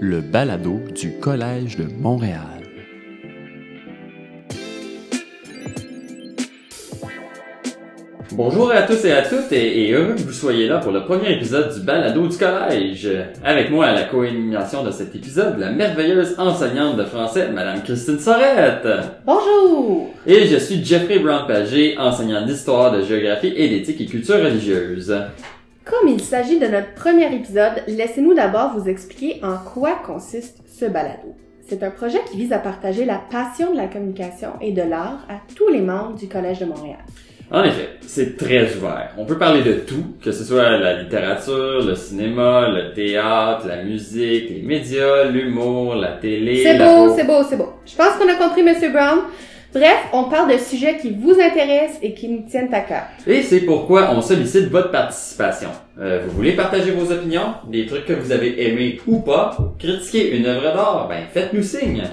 le balado du Collège de Montréal. Bonjour à tous et à toutes et, et heureux que vous soyez là pour le premier épisode du balado du collège. Avec moi à la co-animation de cet épisode, la merveilleuse enseignante de français, Madame Christine Sorette. Bonjour! Et je suis Jeffrey Brown-Pagé, enseignant d'histoire, de géographie et d'éthique et culture religieuse. Comme il s'agit de notre premier épisode, laissez-nous d'abord vous expliquer en quoi consiste ce balado. C'est un projet qui vise à partager la passion de la communication et de l'art à tous les membres du Collège de Montréal. En effet, c'est très ouvert. On peut parler de tout, que ce soit la littérature, le cinéma, le théâtre, la musique, les médias, l'humour, la télé. C'est beau, c'est beau, c'est beau. Je pense qu'on a compris, Monsieur Brown. Bref, on parle de sujets qui vous intéressent et qui nous tiennent à cœur. Et c'est pourquoi on sollicite votre participation. Euh, vous voulez partager vos opinions, des trucs que vous avez aimés ou pas, critiquer une œuvre d'art, ben faites-nous signe.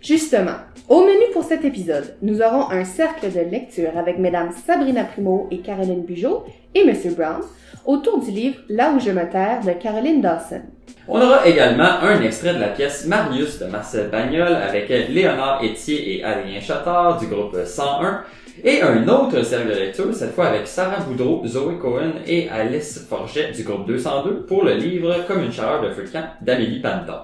Justement, au menu pour cet épisode, nous aurons un cercle de lecture avec Mesdames Sabrina Primo et Caroline Bugeaud et Monsieur Brown autour du livre Là où je me terre de Caroline Dawson. On aura également un extrait de la pièce Marius de Marcel Bagnol avec Léonard Etier et Adrien Chattard du groupe 101 et un autre cercle de lecture, cette fois avec Sarah Boudreau, Zoé Cohen et Alice Forget du groupe 202 pour le livre Comme une chaleur de feu de d'Amélie Panton.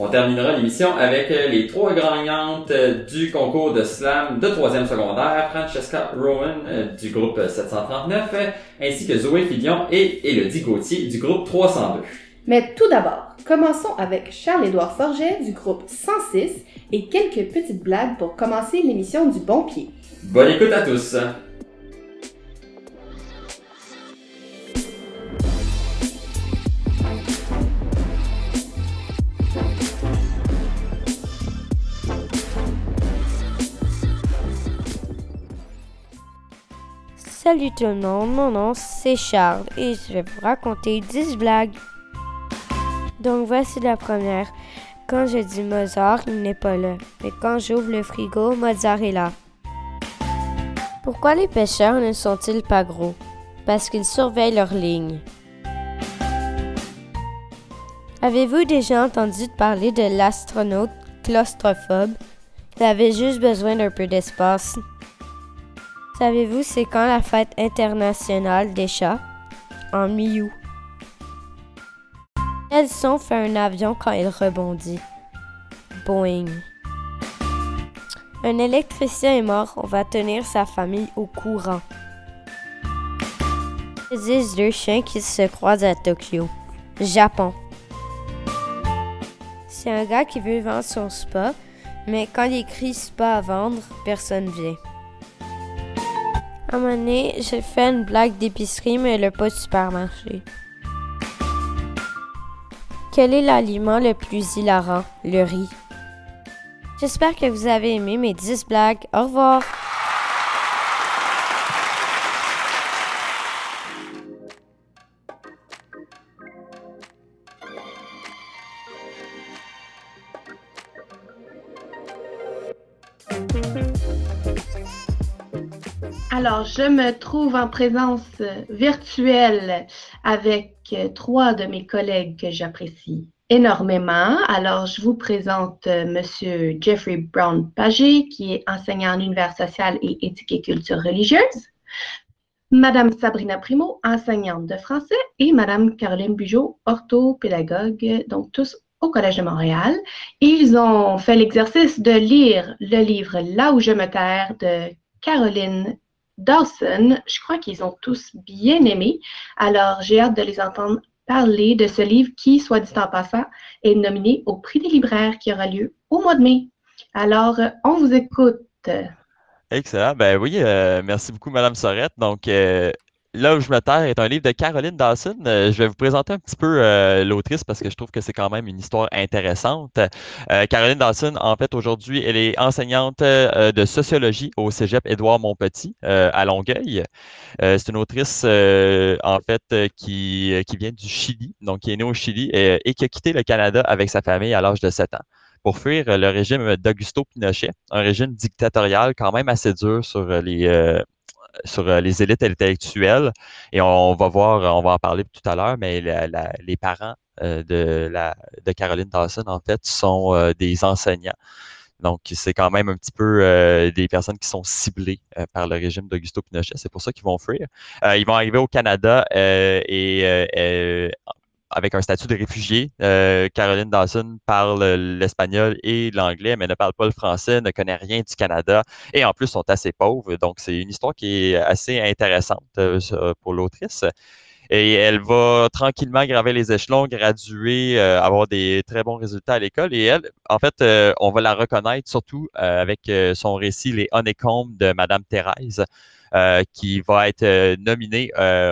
On terminera l'émission avec euh, les trois gagnantes euh, du concours de slam de troisième secondaire, Francesca Rowan euh, du groupe 739, euh, ainsi que Zoé Fillon et Elodie Gauthier du groupe 302. Mais tout d'abord, commençons avec Charles-Édouard Forget du groupe 106 et quelques petites blagues pour commencer l'émission du bon pied. Bonne écoute à tous! Salut tout le monde, mon nom c'est Charles et je vais vous raconter 10 blagues. Donc voici la première. Quand je dis Mozart, il n'est pas là. Mais quand j'ouvre le frigo, Mozart est là. Pourquoi les pêcheurs ne sont-ils pas gros? Parce qu'ils surveillent leurs lignes. Avez-vous déjà entendu parler de l'astronaute claustrophobe? Il avait juste besoin d'un peu d'espace. Savez-vous c'est quand la fête internationale des chats? En mi-août. Quel son fait un avion quand il rebondit? Boing. Un électricien est mort, on va tenir sa famille au courant. Que disent deux chiens qui se croisent à Tokyo? Japon. C'est un gars qui veut vendre son spa, mais quand il écrit spa à vendre, personne vient. À un moment j'ai fait une blague d'épicerie, mais le pas de supermarché. Quel est l'aliment le plus hilarant? Le riz. J'espère que vous avez aimé mes 10 blagues. Au revoir! Alors, je me trouve en présence euh, virtuelle avec euh, trois de mes collègues que j'apprécie énormément. Alors, je vous présente euh, Monsieur Jeffrey Brown-Pagé, qui est enseignant en univers social et éthique et culture religieuse. Madame Sabrina Primo, enseignante de français, et Madame Caroline Bugeaud, orthopédagogue, donc tous au Collège de Montréal. Ils ont fait l'exercice de lire le livre Là où je me terre de Caroline Dawson. Je crois qu'ils ont tous bien aimé. Alors, j'ai hâte de les entendre parler de ce livre qui, soit dit en passant, est nominé au prix des libraires qui aura lieu au mois de mai. Alors, on vous écoute. Excellent. Ben oui, euh, merci beaucoup, Madame Sorette. Donc, euh, Là où je me terre est un livre de Caroline Dawson. Euh, je vais vous présenter un petit peu euh, l'autrice parce que je trouve que c'est quand même une histoire intéressante. Euh, Caroline Dawson, en fait, aujourd'hui, elle est enseignante de sociologie au Cégep Édouard Montpetit à Longueuil. C'est une autrice, en fait, qui, vient du Chili, donc qui est née au Chili et, qui a quitté le Canada avec sa famille à l'âge de 7 ans pour fuir le régime d'Augusto Pinochet, un régime dictatorial quand même assez dur sur les, sur les élites intellectuelles. Et on, va voir, on va en parler tout à l'heure, mais les parents de, la, de Caroline Dawson, en fait, sont des enseignants. Donc, c'est quand même un petit peu euh, des personnes qui sont ciblées euh, par le régime d'Augusto Pinochet. C'est pour ça qu'ils vont fuir. Euh, ils vont arriver au Canada et avec un statut de réfugié. Caroline Dawson parle l'espagnol et l'anglais, mais ne parle pas le français, ne connaît rien du Canada et en plus sont assez pauvres. Donc, c'est une histoire qui est assez intéressante pour l'autrice. Et elle va tranquillement graver les échelons, graduer, euh, avoir des très bons résultats à l'école. Et elle, en fait, euh, on va la reconnaître surtout euh, avec son récit Les Honeycombs de Madame Thérèse. Qui va être nominée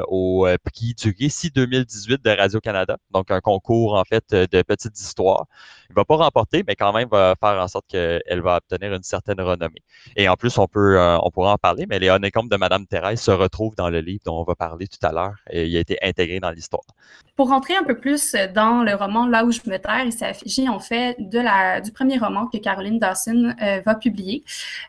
au prix du récit 2018 de Radio-Canada, donc un concours en fait de petites histoires. Il va pas remporter, mais quand même va faire en sorte qu'elle va obtenir une certaine renommée. Et en plus, on peut, euh, on pourra en parler, mais les honeycombs de Madame Thérèse se retrouvent dans le livre dont on va parler tout à l'heure. Et il a été intégré dans l'histoire. Pour rentrer un peu plus dans le roman Là où je me terre, il s'agit en fait de la, du premier roman que Caroline Dawson euh, va publier.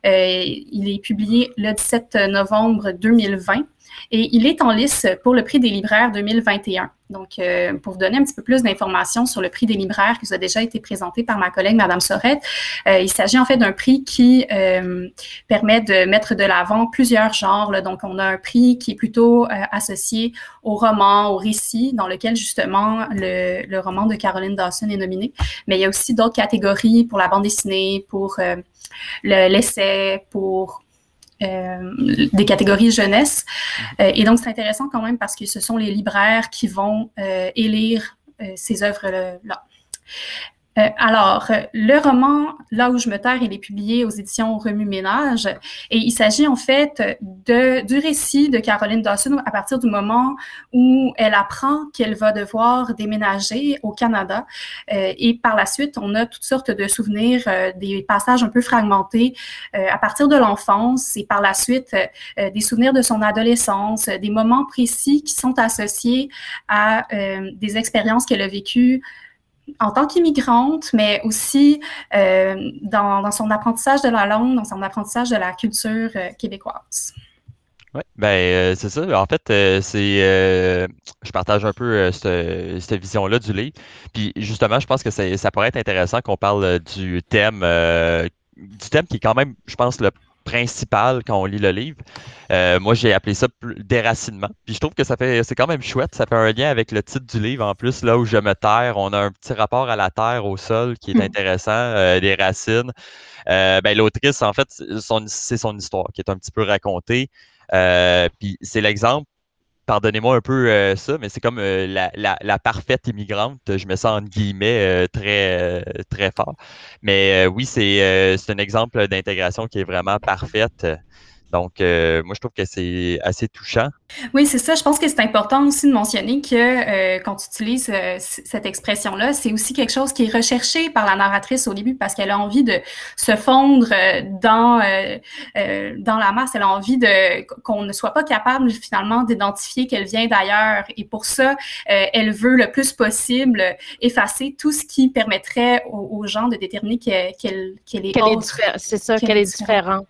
Euh, il est publié le 17 novembre 2020. Et il est en lice pour le prix des libraires 2021. Donc, euh, pour vous donner un petit peu plus d'informations sur le prix des libraires qui vous a déjà été présenté par ma collègue Madame Sorette, euh, il s'agit en fait d'un prix qui euh, permet de mettre de l'avant plusieurs genres. Donc, on a un prix qui est plutôt associé au roman, au récit, dans lequel justement le, le, roman de Caroline Dawson est nominé. Mais il y a aussi d'autres catégories pour la bande dessinée, pour l'essai, pour des catégories jeunesse. Euh, et donc, c'est intéressant quand même parce que ce sont les libraires qui vont euh, élire ces œuvres-là. Euh, alors, le roman Là où je me terre, il est publié aux éditions Remue Ménage et il s'agit en fait de, du récit de Caroline Dawson à partir du moment où elle apprend qu'elle va devoir déménager au Canada. Euh, et par la suite, on a toutes sortes de souvenirs, euh, des passages un peu fragmentés à partir de l'enfance et par la suite des souvenirs de son adolescence, des moments précis qui sont associés à des expériences qu'elle a vécues en tant qu'immigrante, mais aussi euh, dans, son apprentissage de la langue, dans son apprentissage de la culture euh, québécoise. Oui, ben euh, c'est ça. En fait, c'est je partage un peu cette, vision-là du livre. Puis justement, je pense que ça pourrait être intéressant qu'on parle du thème du thème qui est quand même, je pense, le principal quand on lit le livre. Euh, moi, j'ai appelé ça déracinement. Puis je trouve que ça fait, c'est quand même chouette. Ça fait un lien avec le titre du livre. En plus, là où je me terre, on a un petit rapport à la terre, au sol, qui est hmm. intéressant, euh, des racines. Euh, ben, l'autrice, en fait, c'est son histoire qui est un petit peu racontée. puis c'est l'exemple pardonnez-moi un peu euh, ça, mais c'est comme euh, la, parfaite immigrante. Je me sens entre guillemets euh, très, très fort. Mais oui, c'est un exemple d'intégration qui est vraiment parfaite. Donc, euh, moi, je trouve que c'est assez touchant. Oui, c'est ça. Je pense que c'est important aussi de mentionner que euh, quand tu utilises euh, cette expression-là, c'est aussi quelque chose qui est recherché par la narratrice au début parce qu'elle a envie de se fondre dans, dans la masse. Elle a envie de qu'on ne soit pas capable finalement d'identifier qu'elle vient d'ailleurs. Et pour ça, elle veut le plus possible effacer tout ce qui permettrait aux, gens de déterminer qu'elle est, C'est ça, qu'elle est différente.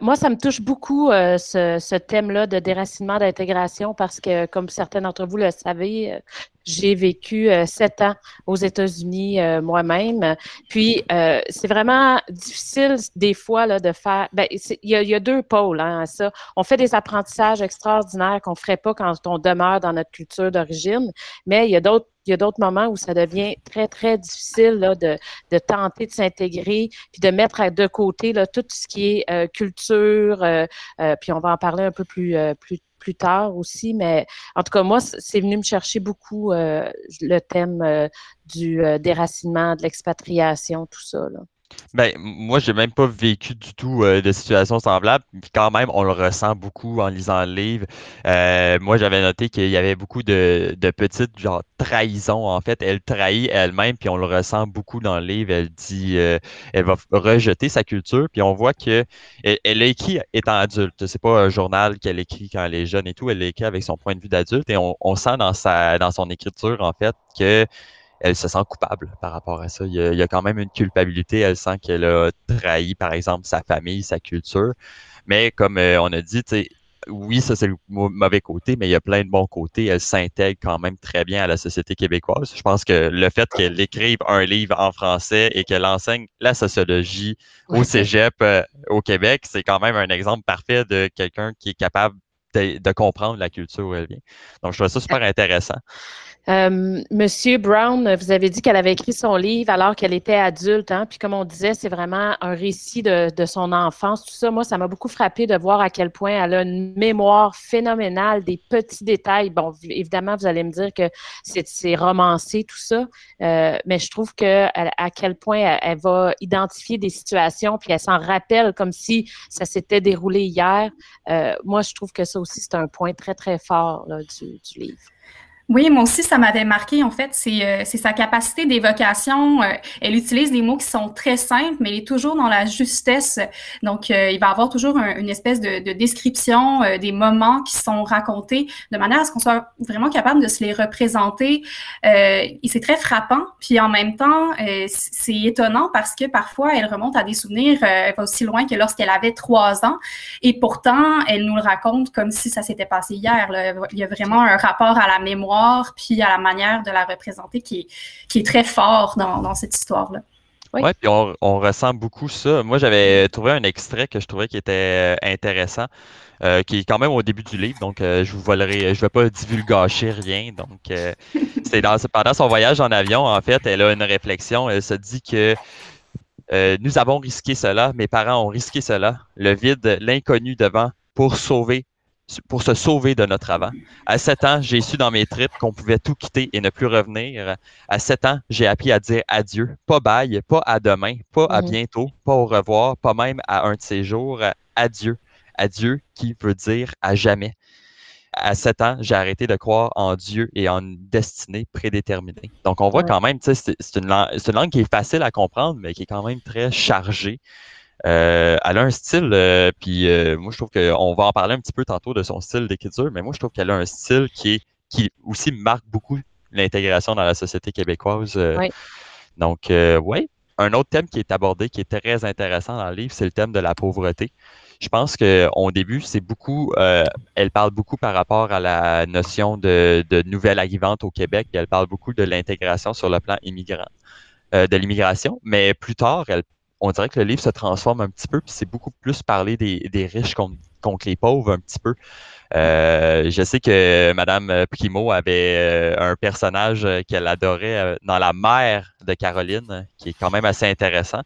moi, ça me touche beaucoup euh, ce, thème-là de déracinement d'intégration parce que, comme certains d'entre vous le savez, j'ai vécu euh, sept ans aux États-Unis moi-même. Puis, c'est vraiment difficile des fois là, de faire. Ben, il y, a deux pôles hein, à ça. On fait des apprentissages extraordinaires qu'on ne ferait pas quand on demeure dans notre culture d'origine, mais il y a d'autres il y a d'autres moments où ça devient très, très difficile là, de, de, tenter de s'intégrer, puis de mettre de côté là, tout ce qui est euh, culture, euh, euh, puis on va en parler un peu plus, plus, plus tard aussi, mais en tout cas, moi, c'est venu me chercher beaucoup le thème du déracinement, de l'expatriation, tout ça. Ben, moi, j'ai même pas vécu du tout euh, de situation semblable. Puis quand même, on le ressent beaucoup en lisant le livre. Euh, moi, j'avais noté qu'il y avait beaucoup de, petites genre trahisons. En fait, elle trahit elle-même, puis on le ressent beaucoup dans le livre. Elle dit, euh, elle va rejeter sa culture, puis on voit que elle, elle écrit étant adulte. C'est pas un journal qu'elle écrit quand elle est jeune et tout. Elle l'écrit avec son point de vue d'adulte, et on, on sent dans sa dans son écriture en fait que elle se sent coupable par rapport à ça. Il y a, quand même une culpabilité. Elle sent qu'elle a trahi, par exemple, sa famille, sa culture. Mais comme euh, on a dit, oui, ça c'est le mauvais côté, mais il y a plein de bons côtés. Elle s'intègre quand même très bien à la société québécoise. Je pense que le fait qu'elle écrive un livre en français et qu'elle enseigne la sociologie au Cégep euh, au Québec, c'est quand même un exemple parfait de quelqu'un qui est capable de, de, comprendre la culture où elle vient. Donc, je trouve ça super intéressant. Euh, Monsieur Brown, vous avez dit qu'elle avait écrit son livre alors qu'elle était adulte, hein? puis comme on disait, c'est vraiment un récit de, son enfance. Tout ça, moi, ça m'a beaucoup frappé de voir à quel point elle a une mémoire phénoménale, des petits détails. Bon, évidemment, vous allez me dire que c'est romancé, tout ça, euh, mais je trouve que à quel point elle, va identifier des situations, puis elle s'en rappelle comme si ça s'était déroulé hier. Euh, moi, je trouve que ça aussi, c'est un point très, très fort du livre. Oui, moi aussi, ça m'avait marqué, en fait, c'est euh, sa capacité d'évocation. Euh, elle utilise des mots qui sont très simples, mais elle est toujours dans la justesse. Donc, euh, il va avoir toujours une espèce de, de description des moments qui sont racontés de manière à ce qu'on soit vraiment capable de se les représenter. c'est très frappant. Puis en même temps, c'est étonnant parce que parfois, elle remonte à des souvenirs aussi loin que lorsqu'elle avait trois ans. Et pourtant, elle nous le raconte comme si ça s'était passé hier. Il y a vraiment un rapport à la mémoire puis à la manière de la représenter qui est, qui est très fort dans, dans cette histoire-là. Oui, ouais, puis on, on, ressent beaucoup ça. Moi, j'avais trouvé un extrait que je trouvais qui était euh, intéressant, euh, qui est quand même au début du livre, donc euh, je vous volerai, je vais pas divulgacher rien. Donc, euh, c'est pendant son voyage en avion, en fait, elle a une réflexion. Elle se dit que nous avons risqué cela, mes parents ont risqué cela, le vide, l'inconnu devant, pour sauver pour se sauver de notre avant. À 7 ans, j'ai su dans mes tripes qu'on pouvait tout quitter et ne plus revenir. À 7 ans, j'ai appris à dire adieu, pas bail, pas à demain, pas à mm. bientôt, pas au revoir, pas même à un de ces jours. Adieu. Adieu qui veut dire à jamais. À 7 ans, j'ai arrêté de croire en Dieu et en une destinée prédéterminée. Donc, on voit quand même, c'est une, une langue qui est facile à comprendre, mais qui est quand même très chargée. Euh, elle a un style, euh, puis euh, moi je trouve qu'on va en parler un petit peu tantôt de son style d'écriture, mais moi je trouve qu'elle a un style qui est qui aussi marque beaucoup l'intégration dans la société québécoise. Oui. Donc, oui. Un autre thème qui est abordé, qui est très intéressant dans le livre, c'est le thème de la pauvreté. Je pense qu'au début, c'est beaucoup, elle parle beaucoup par rapport à la notion de, de nouvelle arrivante au Québec, et elle parle beaucoup de l'intégration sur le plan immigrant, de l'immigration, mais plus tard, elle on dirait que le livre se transforme un petit peu, puis c'est beaucoup plus parler des, riches contre, contre, les pauvres un petit peu. Euh, je sais que Madame Primo avait euh, un personnage qu'elle adorait euh, dans La mère de Caroline, qui est quand même assez intéressant.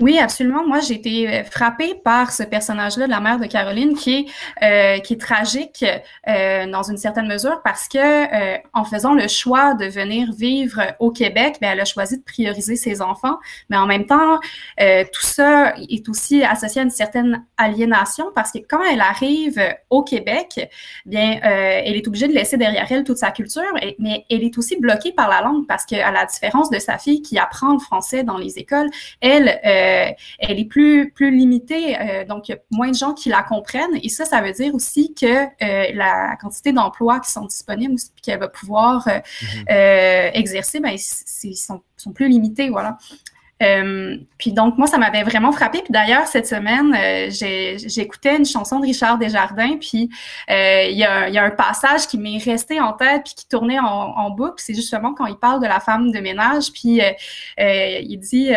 Oui, absolument. Moi, j'ai été euh, frappée par ce personnage-là de la mère de Caroline qui est, euh, qui est tragique euh, dans une certaine mesure parce que euh, en faisant le choix de venir vivre au Québec, bien, elle a choisi de prioriser ses enfants, mais en même temps, euh, tout ça est aussi associé à une certaine aliénation parce que quand elle arrive au Québec, bien, euh, elle est obligée de laisser derrière elle toute sa culture, mais elle est aussi bloquée par la langue parce qu'à la différence de sa fille qui apprend le français dans les écoles, elle elle est plus, plus limitée, euh, donc il y a moins de gens qui la comprennent. Et ça, ça veut dire aussi que euh, la quantité d'emplois qui sont disponibles et qu'elle va pouvoir mm-hmm. exercer, ben, ils sont, sont, plus limités, voilà. Euh, puis donc, moi, ça m'avait vraiment frappé. Puis d'ailleurs, cette semaine, euh, j'écoutais une chanson de Richard Desjardins, puis euh, il y, a, y, a, un passage qui m'est resté en tête, puis qui tournait en, en boucle. C'est justement quand il parle de la femme de ménage, puis il dit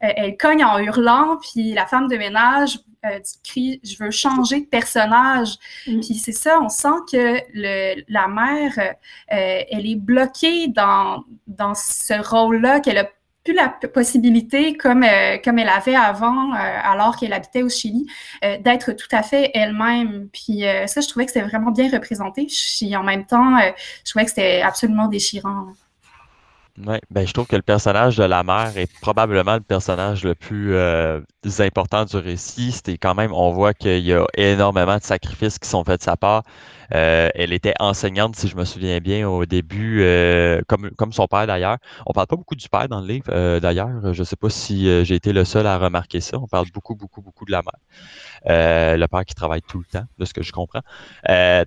elle cogne en hurlant, puis la femme de ménage euh, crie je veux changer de personnage. Mm. Puis c'est ça, on sent que le, la mère, euh, elle est bloquée dans, dans ce rôle-là, qu'elle a plus la possibilité, comme, euh, comme elle avait avant, euh, alors qu'elle habitait au Chili, euh, d'être tout à fait elle-même. Puis ça, je trouvais que c'était vraiment bien représenté. Puis en même temps, je trouvais que c'était absolument déchirant. Oui, ben, je trouve que le personnage de la mère est probablement le personnage le plus important du récit. C'était quand même, on voit qu'il y a énormément de sacrifices qui sont faits de sa part. Euh, elle était enseignante, si je me souviens bien, au début, euh, comme, comme son père d'ailleurs. On parle pas beaucoup du père dans le livre, euh, d'ailleurs. Je sais pas si j'ai été le seul à remarquer ça. On parle beaucoup, beaucoup, beaucoup de la mère. le père qui travaille tout le temps, de ce que je comprends.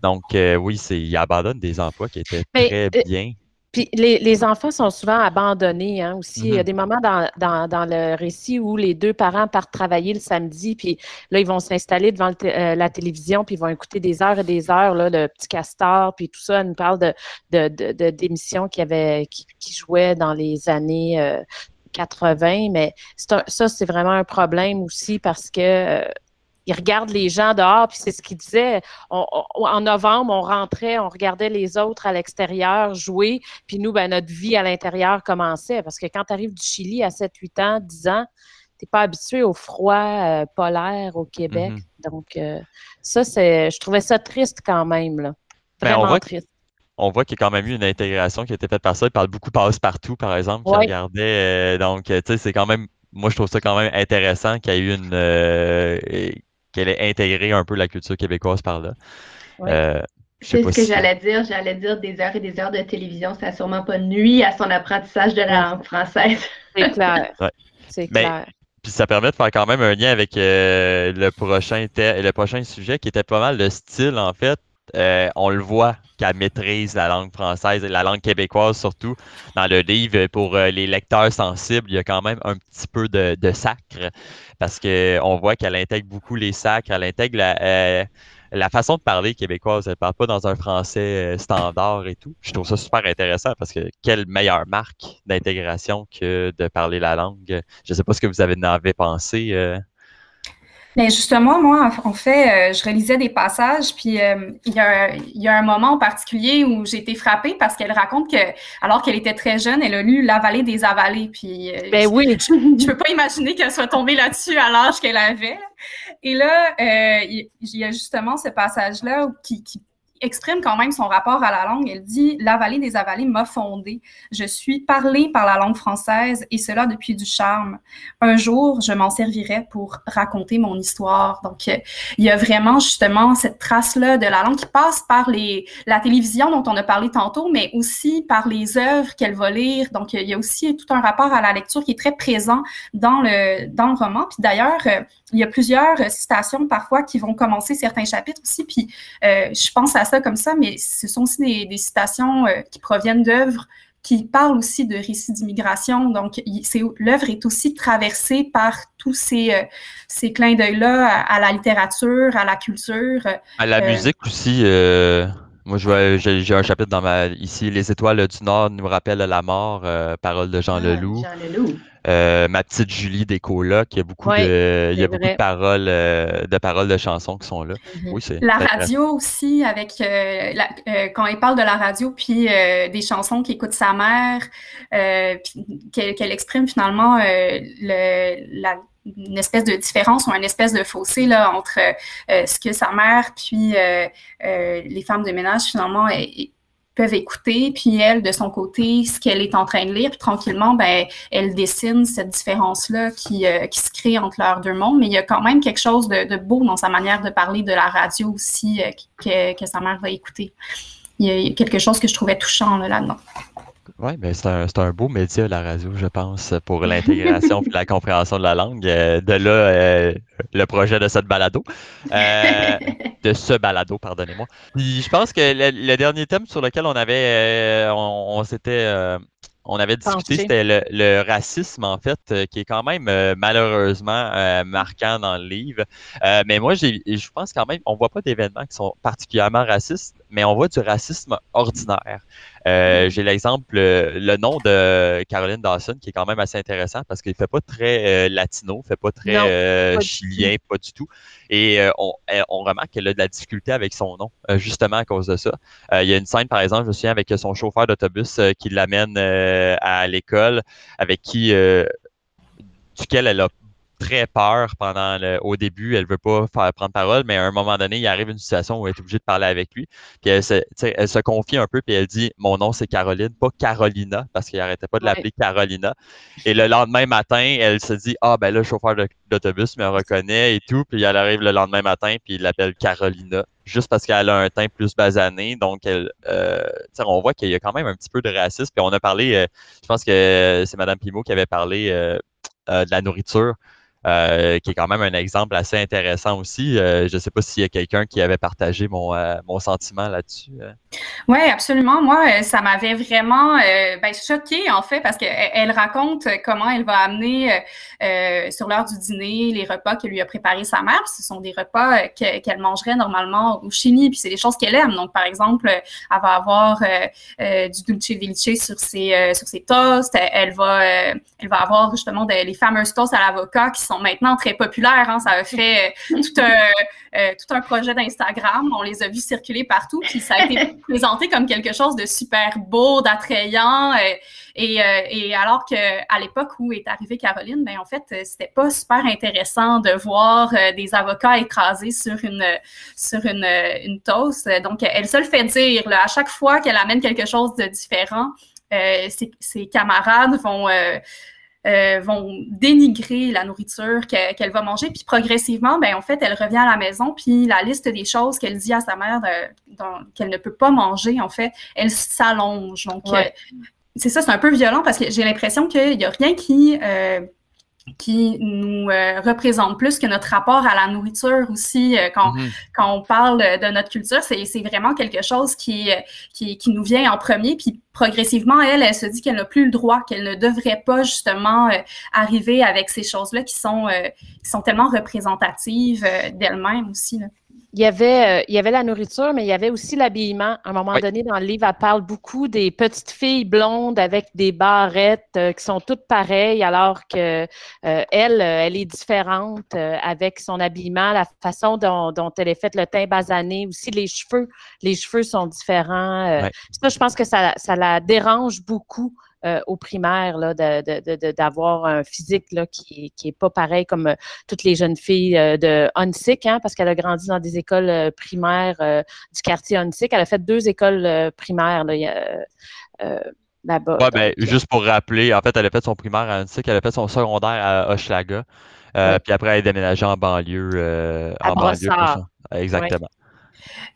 donc, oui, c'est, il abandonne des emplois qui étaient très bien. Puis les, les, enfants sont souvent abandonnés hein, aussi. Il y a Mhm. des moments dans, dans, dans, le récit où les deux parents partent travailler le samedi, puis là, ils vont s'installer devant euh, la télévision, puis ils vont écouter des heures et des heures, là, le petit castor, puis tout ça. Elle nous parle de, de, de, d'émissions qui, avaient, qui, qui jouaient dans les années euh, 80, mais un, ça, c'est vraiment un problème aussi parce que euh, il regarde les gens dehors, puis c'est ce qu'il disait. On, on, en novembre, on rentrait, on regardait les autres à l'extérieur jouer, puis nous, ben, notre vie à l'intérieur commençait. Parce que quand tu arrives du Chili à 7, 8 ans, 10 ans, tu n'es pas habitué au froid euh, polaire au Québec. Mm-hmm. Donc, euh, ça, c'est, je trouvais ça triste quand même. Là. Vraiment ben, on triste. On voit qu'il y a quand même eu une intégration qui a été faite par ça. Il parle beaucoup passe-partout, par exemple, qui ouais. regardait. Euh, donc, tu sais, c'est quand même. Moi, je trouve ça quand même intéressant qu'il y ait eu une qu'elle ait intégré un peu la culture québécoise par là. Ouais. Euh, c'est ce que j'allais dire. J'allais dire des heures et des heures de télévision, ça n'a sûrement pas nuit à son apprentissage de la langue française. C'est clair. ouais. C'est Mais, clair. Puis ça permet de faire quand même un lien avec euh, le, prochain le prochain sujet qui était pas mal le style, en fait. Euh, on le voit qu'elle maîtrise la langue française et la langue québécoise surtout. Dans le livre, pour euh, les lecteurs sensibles, il y a quand même un petit peu de, sacre parce qu'on voit qu'elle intègre beaucoup les sacres, elle intègre la, euh, façon de parler québécoise. Elle ne parle pas dans un français standard et tout. Je trouve ça super intéressant parce que quelle meilleure marque d'intégration que de parler la langue. Je ne sais pas ce que vous en avez pensé. Mais justement, moi, en fait, euh, je relisais des passages, puis euh, il, y a, il y a un moment en particulier où j'ai été frappée parce qu'elle raconte que, alors qu'elle était très jeune, elle a lu La vallée des avalés. Puis, euh, ben oui. Je ne peux pas imaginer qu'elle soit tombée là-dessus à l'âge qu'elle avait. Et là, euh, il y a justement ce passage-là qui, qui exprime quand même son rapport à la langue. Elle dit La vallée des avalés m'a fondée. Je suis parlée par la langue française et cela depuis du charme. Un jour, je m'en servirai pour raconter mon histoire. Donc, il y a vraiment justement cette trace-là de la langue qui passe par les, la télévision dont on a parlé tantôt, mais aussi par les œuvres qu'elle va lire. Donc, il y a aussi tout un rapport à la lecture qui est très présent dans le, dans le roman. Puis d'ailleurs, il y a plusieurs citations parfois qui vont commencer certains chapitres aussi. Puis euh, je pense à ça comme ça, mais ce sont aussi des, des citations euh, qui proviennent d'œuvres qui parlent aussi de récits d'immigration. Donc, l'œuvre est aussi traversée par tous ces, euh, ces clins d'œil-là à, à, la littérature, à la culture. À la musique aussi. euh, Moi, j'ai un chapitre dans ma ici, Les étoiles du Nord nous rappellent la mort, euh, parole de Jean ah, Leloup. Jean Leloup. Euh, ma petite Julie des colocs, il y a beaucoup Ouais, de, il y a beaucoup de paroles, euh, de paroles de chansons qui sont là. Mhm. Oui, c'est La c'est radio aussi, avec euh, la- euh, quand elle parle de la radio, puis euh, des chansons qu'écoute sa mère, euh, puis qu'elle qu'elle exprime finalement euh, le, la, une espèce de différence ou une espèce de fossé là, entre euh, ce que sa mère puis euh, euh, les femmes de ménage finalement eh, peuvent écouter, puis elle, de son côté, ce qu'elle est en train de lire, puis tranquillement, ben, elle dessine cette différence-là qui, euh, qui se crée entre leurs deux mondes, mais il y a quand même quelque chose de, de beau dans sa manière de parler de la radio aussi euh, que, sa mère va écouter. Il y a- quelque chose que je trouvais touchant là, là-dedans. Oui, mais c'est un, un beau média, la radio, je pense, pour l'intégration et la compréhension de la langue. Euh, de là, euh, le projet de cette balado. Euh, de ce balado, pardonnez-moi. Je pense que le, le dernier thème sur lequel on avait, euh, on, on s'était, on avait discuté, c'était le, le racisme, en fait, euh, qui est quand même euh, malheureusement euh, marquant dans le livre. Mais moi, je pense quand même, on voit pas d'événements qui sont particulièrement racistes, mais on voit du racisme ordinaire. Euh, j'ai l'exemple, euh, le nom de Caroline Dawson, qui est quand même assez intéressant parce qu'il fait pas très euh, latino, fait pas très Non, euh, pas chilien, pas du tout. Et euh, on, euh, on remarque qu'elle a de la difficulté avec son nom, justement à cause de ça. Il y a une scène, par exemple, je me souviens, avec son chauffeur d'autobus qui l'amène à l'école, avec qui, duquel elle a très peur pendant le, au début, elle veut pas faire prendre parole, mais à un moment donné, il arrive une situation où elle est obligée de parler avec lui. Puis elle se, elle confie un peu, puis elle dit Mon nom, c'est Caroline, pas Carolina, parce qu'il arrêtait pas de Ouais. l'appeler Carolina. Et le lendemain matin, elle se dit Ah, ben là, le chauffeur d'autobus me reconnaît et tout. Puis elle arrive le lendemain matin, puis il l'appelle Carolina, juste parce qu'elle a un teint plus basané. Donc, elle, euh, on voit qu'il y a quand même un petit peu de racisme. Puis on a parlé, euh, je pense que c'est Mme Pimo qui avait parlé euh, de la nourriture. Euh, qui est quand même un exemple assez intéressant aussi. je ne sais pas s'il y a quelqu'un qui avait partagé mon, mon sentiment là-dessus. Oui, absolument. Moi, ça m'avait vraiment ben, choqué en fait parce qu'elle raconte comment elle va amener sur l'heure du dîner les repas que lui a préparés sa mère. Ce sont des repas qu'elle mangerait normalement au chini, puis c'est des choses qu'elle aime. Donc, par exemple, elle va avoir du dulce vilice sur ses sur ses toasts. Elle va elle va avoir justement les fameuses toasts à l'avocat qui sont maintenant très populaires. Hein. Ça a fait tout un tout un projet d'Instagram. On les a vus circuler partout, puis ça a été présenté comme quelque chose de super beau, d'attrayant. Et, et, alors que à l'époque où est arrivée Caroline, ben en fait, c'était pas super intéressant de voir des avocats écrasés sur une sur une, une toast. Donc, elle se le fait dire là, à chaque fois qu'elle amène quelque chose de différent, euh, ses, camarades vont euh, euh, vont dénigrer la nourriture qu'elle va manger. Puis progressivement, ben en fait, elle revient à la maison, puis la liste des choses qu'elle dit à sa mère qu'elle ne peut pas manger, en fait, elle s'allonge. Donc, c'est ça, c'est un peu violent parce que j'ai l'impression qu'il n'y a rien qui qui nous euh, représente plus que notre rapport à la nourriture aussi euh, quand, mm-hmm. quand on parle de notre culture. C'est, c'est vraiment quelque chose qui, qui, qui, nous vient en premier. Puis progressivement, elle, elle se dit qu'elle n'a plus le droit, qu'elle ne devrait pas justement euh, arriver avec ces choses-là qui sont, qui sont tellement représentatives d'elle-même aussi. Là il y avait, euh, il y avait la nourriture, mais il y avait aussi l'habillement. À un moment donné, dans le livre, elle parle beaucoup des petites filles blondes avec des barrettes euh, qui sont toutes pareilles, alors que euh, elle, elle est différente avec son habillement, la façon dont, dont, elle est faite, le teint basané, aussi les cheveux. Les cheveux sont différents. Ça, je pense que ça, ça la dérange beaucoup euh, au primaire, là, d'avoir un physique là, qui n'est est pas pareil comme euh, toutes les jeunes filles euh, de Hunsick, hein, parce qu'elle a grandi dans des écoles primaires du quartier Hunsick. Elle a fait deux écoles primaires là-bas. Ouais, ben, juste pour rappeler, en fait, elle a fait son primaire à Hunsick, elle a fait son secondaire à Hochelaga, puis après, elle est déménagée en banlieue. en banlieue Exactement.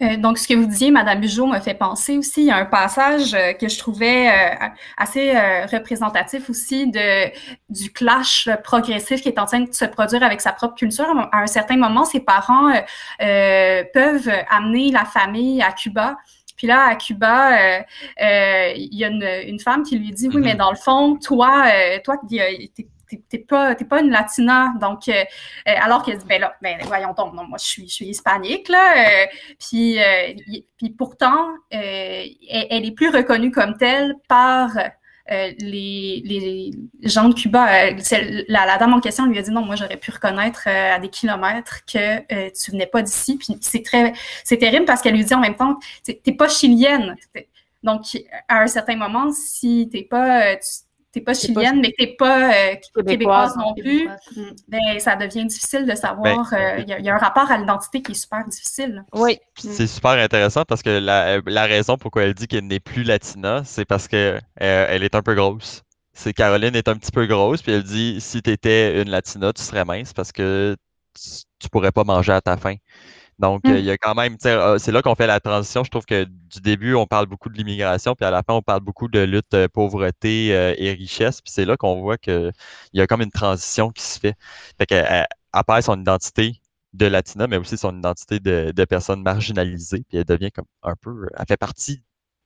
Euh, donc, ce que vous disiez, Madame Bugeaud, m'a fait penser aussi à un passage euh, que je trouvais euh, assez représentatif aussi de, du clash progressif qui est en train de se produire avec sa propre culture. À un certain moment, ses parents peuvent amener la famille à Cuba. Puis là, à Cuba, il y a une, une, femme qui lui dit, oui, mais mm-hmm. dans le fond, toi, toi, t'es pas, pas une latina. Donc, euh, euh, alors que, ben là, ben, voyons donc, non, moi, je suis, je suis hispanique, là. Euh, puis, puis pourtant, elle, est plus reconnue comme telle par les, gens de Cuba. La, la, dame en question lui a dit non, moi, j'aurais pu reconnaître à des kilomètres que tu venais pas d'ici. Puis c'est très, c'est terrible parce qu'elle lui dit en même temps, t'es pas chilienne. Donc, à un certain moment, si t'es pas, t'es pas chilienne, mais t'es pas euh, québécoise, non plus, ben, ça devient difficile de savoir. Ben, euh, il y, a un rapport à l'identité qui est super difficile. Oui. C'est super intéressant parce que la, la raison pourquoi elle dit qu'elle n'est plus latina, c'est parce qu'elle euh, elle est un peu grosse. C'est Caroline est un petit peu grosse, puis elle dit si tu étais une latina, tu serais mince parce que tu, tu pourrais pas manger à ta faim. Donc, euh, il y a quand même, euh, c'est là qu'on fait la transition. Je trouve que du début, on parle beaucoup de l'immigration, puis à la fin, on parle beaucoup de lutte, euh, pauvreté et richesse. Puis c'est là qu'on voit qu'il y a comme une transition qui se fait. Fait qu'elle perd son identité de Latina, mais aussi son identité de, de personne marginalisée. Puis elle devient comme un peu, elle fait partie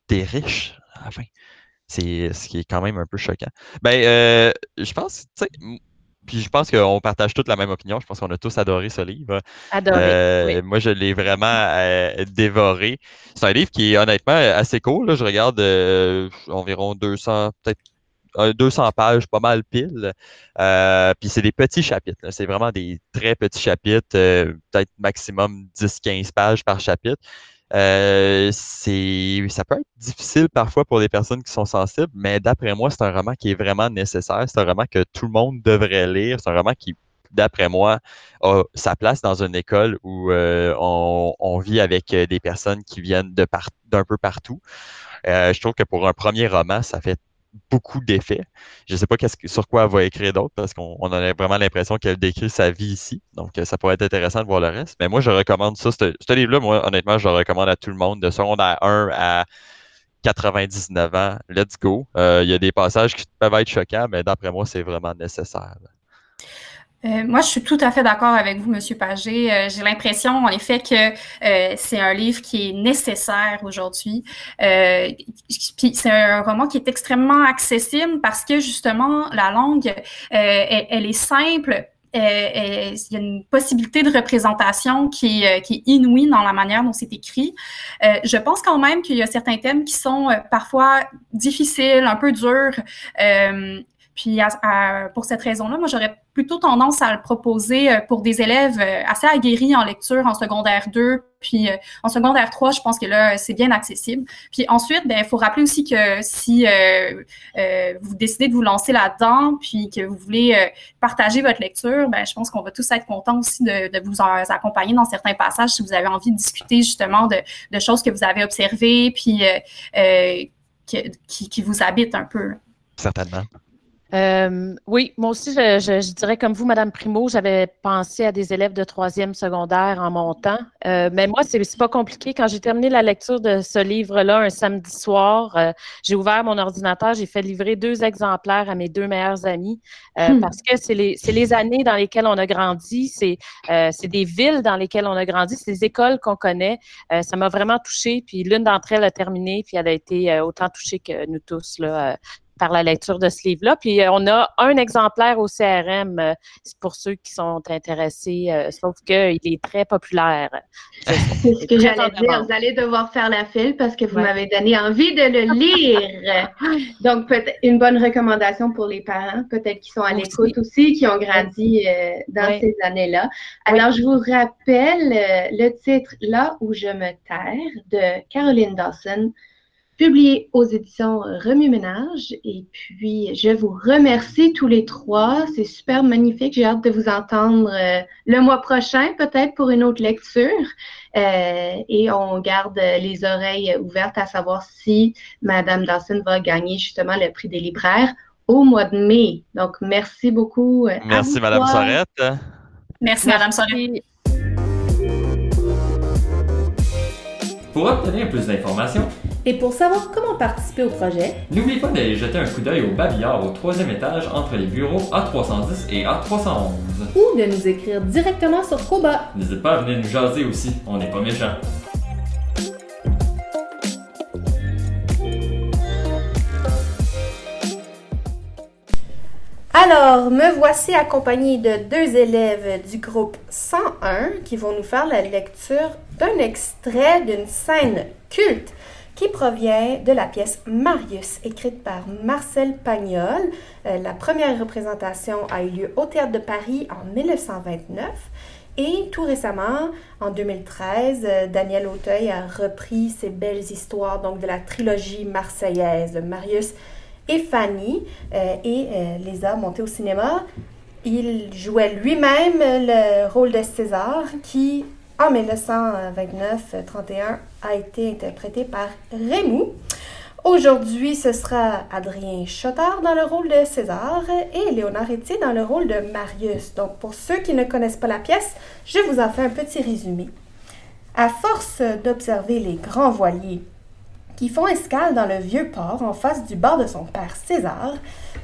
des riches à la fin. C'est ce qui est quand même un peu choquant. Ben, je pense, tu sais, puis je pense qu'on partage toute la même opinion. Je pense qu'on a tous adoré ce livre. Adoré. Euh, moi, je l'ai vraiment euh, dévoré. C'est un livre qui est honnêtement assez cool. Je regarde euh, environ 200, peut-être 200 pages, pas mal pile. puis c'est des petits chapitres. C'est vraiment des très petits chapitres, peut-être maximum 10-15 pages par chapitre. Euh, c'est, ça peut être difficile parfois pour des personnes qui sont sensibles, mais d'après moi, c'est un roman qui est vraiment nécessaire. C'est un roman que tout le monde devrait lire. C'est un roman qui, d'après moi, a sa place dans une école où euh, on, vit avec euh, des personnes qui viennent de d'un peu partout. je trouve que pour un premier roman, ça fait beaucoup d'effets. Je ne sais pas sur quoi elle va écrire d'autres parce qu'on a vraiment l'impression qu'elle décrit sa vie ici. Donc, euh, ça pourrait être intéressant de voir le reste. Mais moi, je recommande ça. Ce livre-là, moi, honnêtement, je le recommande à tout le monde de secondaire 1 à 99 ans. Let's go. Euh, il y a des passages qui peuvent être choquants, mais d'après moi, c'est vraiment nécessaire. Euh, moi, je suis tout à fait d'accord avec vous, Monsieur Pagé. Euh, j'ai l'impression, en effet, que euh, c'est un livre qui est nécessaire aujourd'hui. c'est un roman qui est extrêmement accessible parce que justement, la langue, elle, est simple. il y a une possibilité de représentation qui qui est inouïe dans la manière dont c'est écrit. je pense quand même qu'il y a certains thèmes qui sont parfois difficiles, un peu durs. Puis pour cette raison-là, moi, j'aurais plutôt tendance à le proposer euh, pour des élèves euh, assez aguerris en lecture en secondaire 2, puis euh, en secondaire 3, je pense que là, c'est bien accessible. Puis ensuite, ben, il faut rappeler aussi que si vous décidez de vous lancer là-dedans, puis que vous voulez partager votre lecture, ben, je pense qu'on va tous être contents aussi de, vous accompagner dans certains passages si vous avez envie de discuter justement de, de choses que vous avez observées, puis qui, qui vous habitent un peu. Certainement. Euh, oui, moi aussi, je, dirais comme vous, Madame Primo, j'avais pensé à des élèves de troisième secondaire en montant. Euh, mais moi, c'est pas compliqué. Quand j'ai terminé la lecture de ce livre-là un samedi soir, euh, j'ai ouvert mon ordinateur, j'ai fait livrer deux exemplaires à mes deux meilleurs amis hmm. parce que c'est les, les, années dans lesquelles on a grandi, c'est des villes dans lesquelles on a grandi, c'est des écoles qu'on connaît. ça m'a vraiment touchée. Puis l'une d'entre elles a terminé, puis elle a été autant touchée que nous tous là, par la lecture de ce livre-là. Puis euh, on a un exemplaire au CRM euh, pour ceux qui sont intéressés, euh, sauf qu'il est très populaire. C'est ce que j'allais dire. Vous allez devoir faire la file parce que vous m'avez donné envie de le lire. Donc, peut-être une bonne recommandation pour les parents, peut-être qui sont à l'écoute aussi, qui ont grandi dans ces années-là. Alors, je vous rappelle le titre Là où je me terre de Caroline Dawson publié aux éditions Remue Ménage. Et puis, je vous remercie tous les trois. C'est super magnifique. J'ai hâte de vous entendre euh, le mois prochain, peut-être pour une autre lecture. Euh, et on garde les oreilles ouvertes à savoir si Madame Dawson va gagner justement le prix des libraires au mois de mai. Donc, merci beaucoup. Euh, merci, Madame Sorette. Merci, Madame Sorette. Pour obtenir plus d'informations, et pour savoir comment participer au projet, n'oubliez pas d'aller jeter un coup d'œil au babillard au troisième étage entre les bureaux A310 et A311. Ou de nous écrire directement sur Koba. N'hésitez pas à venir nous jaser aussi, on n'est pas méchants. Alors, me voici accompagné de deux élèves du groupe 101 qui vont nous faire la lecture d'un extrait d'une scène culte qui provient de la pièce Marius, écrite par Marcel Pagnol. Euh, la première représentation a eu lieu au Théâtre de Paris en 1929. Et tout récemment, en 2013, euh, Daniel Auteuil a repris ces belles histoires donc de la trilogie marseillaise, Marius et Fanny, euh, et les a montées au cinéma. Il jouait lui-même le rôle de César, qui en 1929-31 a été interprété par Rémou. Aujourd'hui, ce sera Adrien Chotard dans le rôle de César et Léonard Etier dans le rôle de Marius. Donc, pour ceux qui ne connaissent pas la pièce, je vous en fais un petit résumé. À force d'observer les grands voiliers qui font escale dans le vieux port en face du bord de son père César,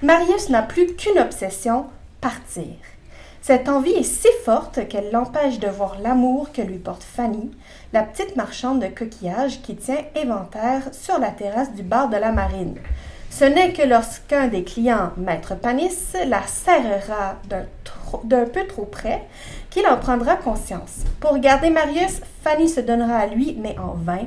Marius n'a plus qu'une obsession, partir. Cette envie est si forte qu'elle l'empêche de voir l'amour que lui porte Fanny, la petite marchande de coquillages qui tient éventaire sur la terrasse du bar de la marine. Ce n'est que lorsqu'un des clients, Maître Panis, la serrera d'un peu trop près qu'il en prendra conscience. Pour garder Marius, Fanny se donnera à lui, mais en vain.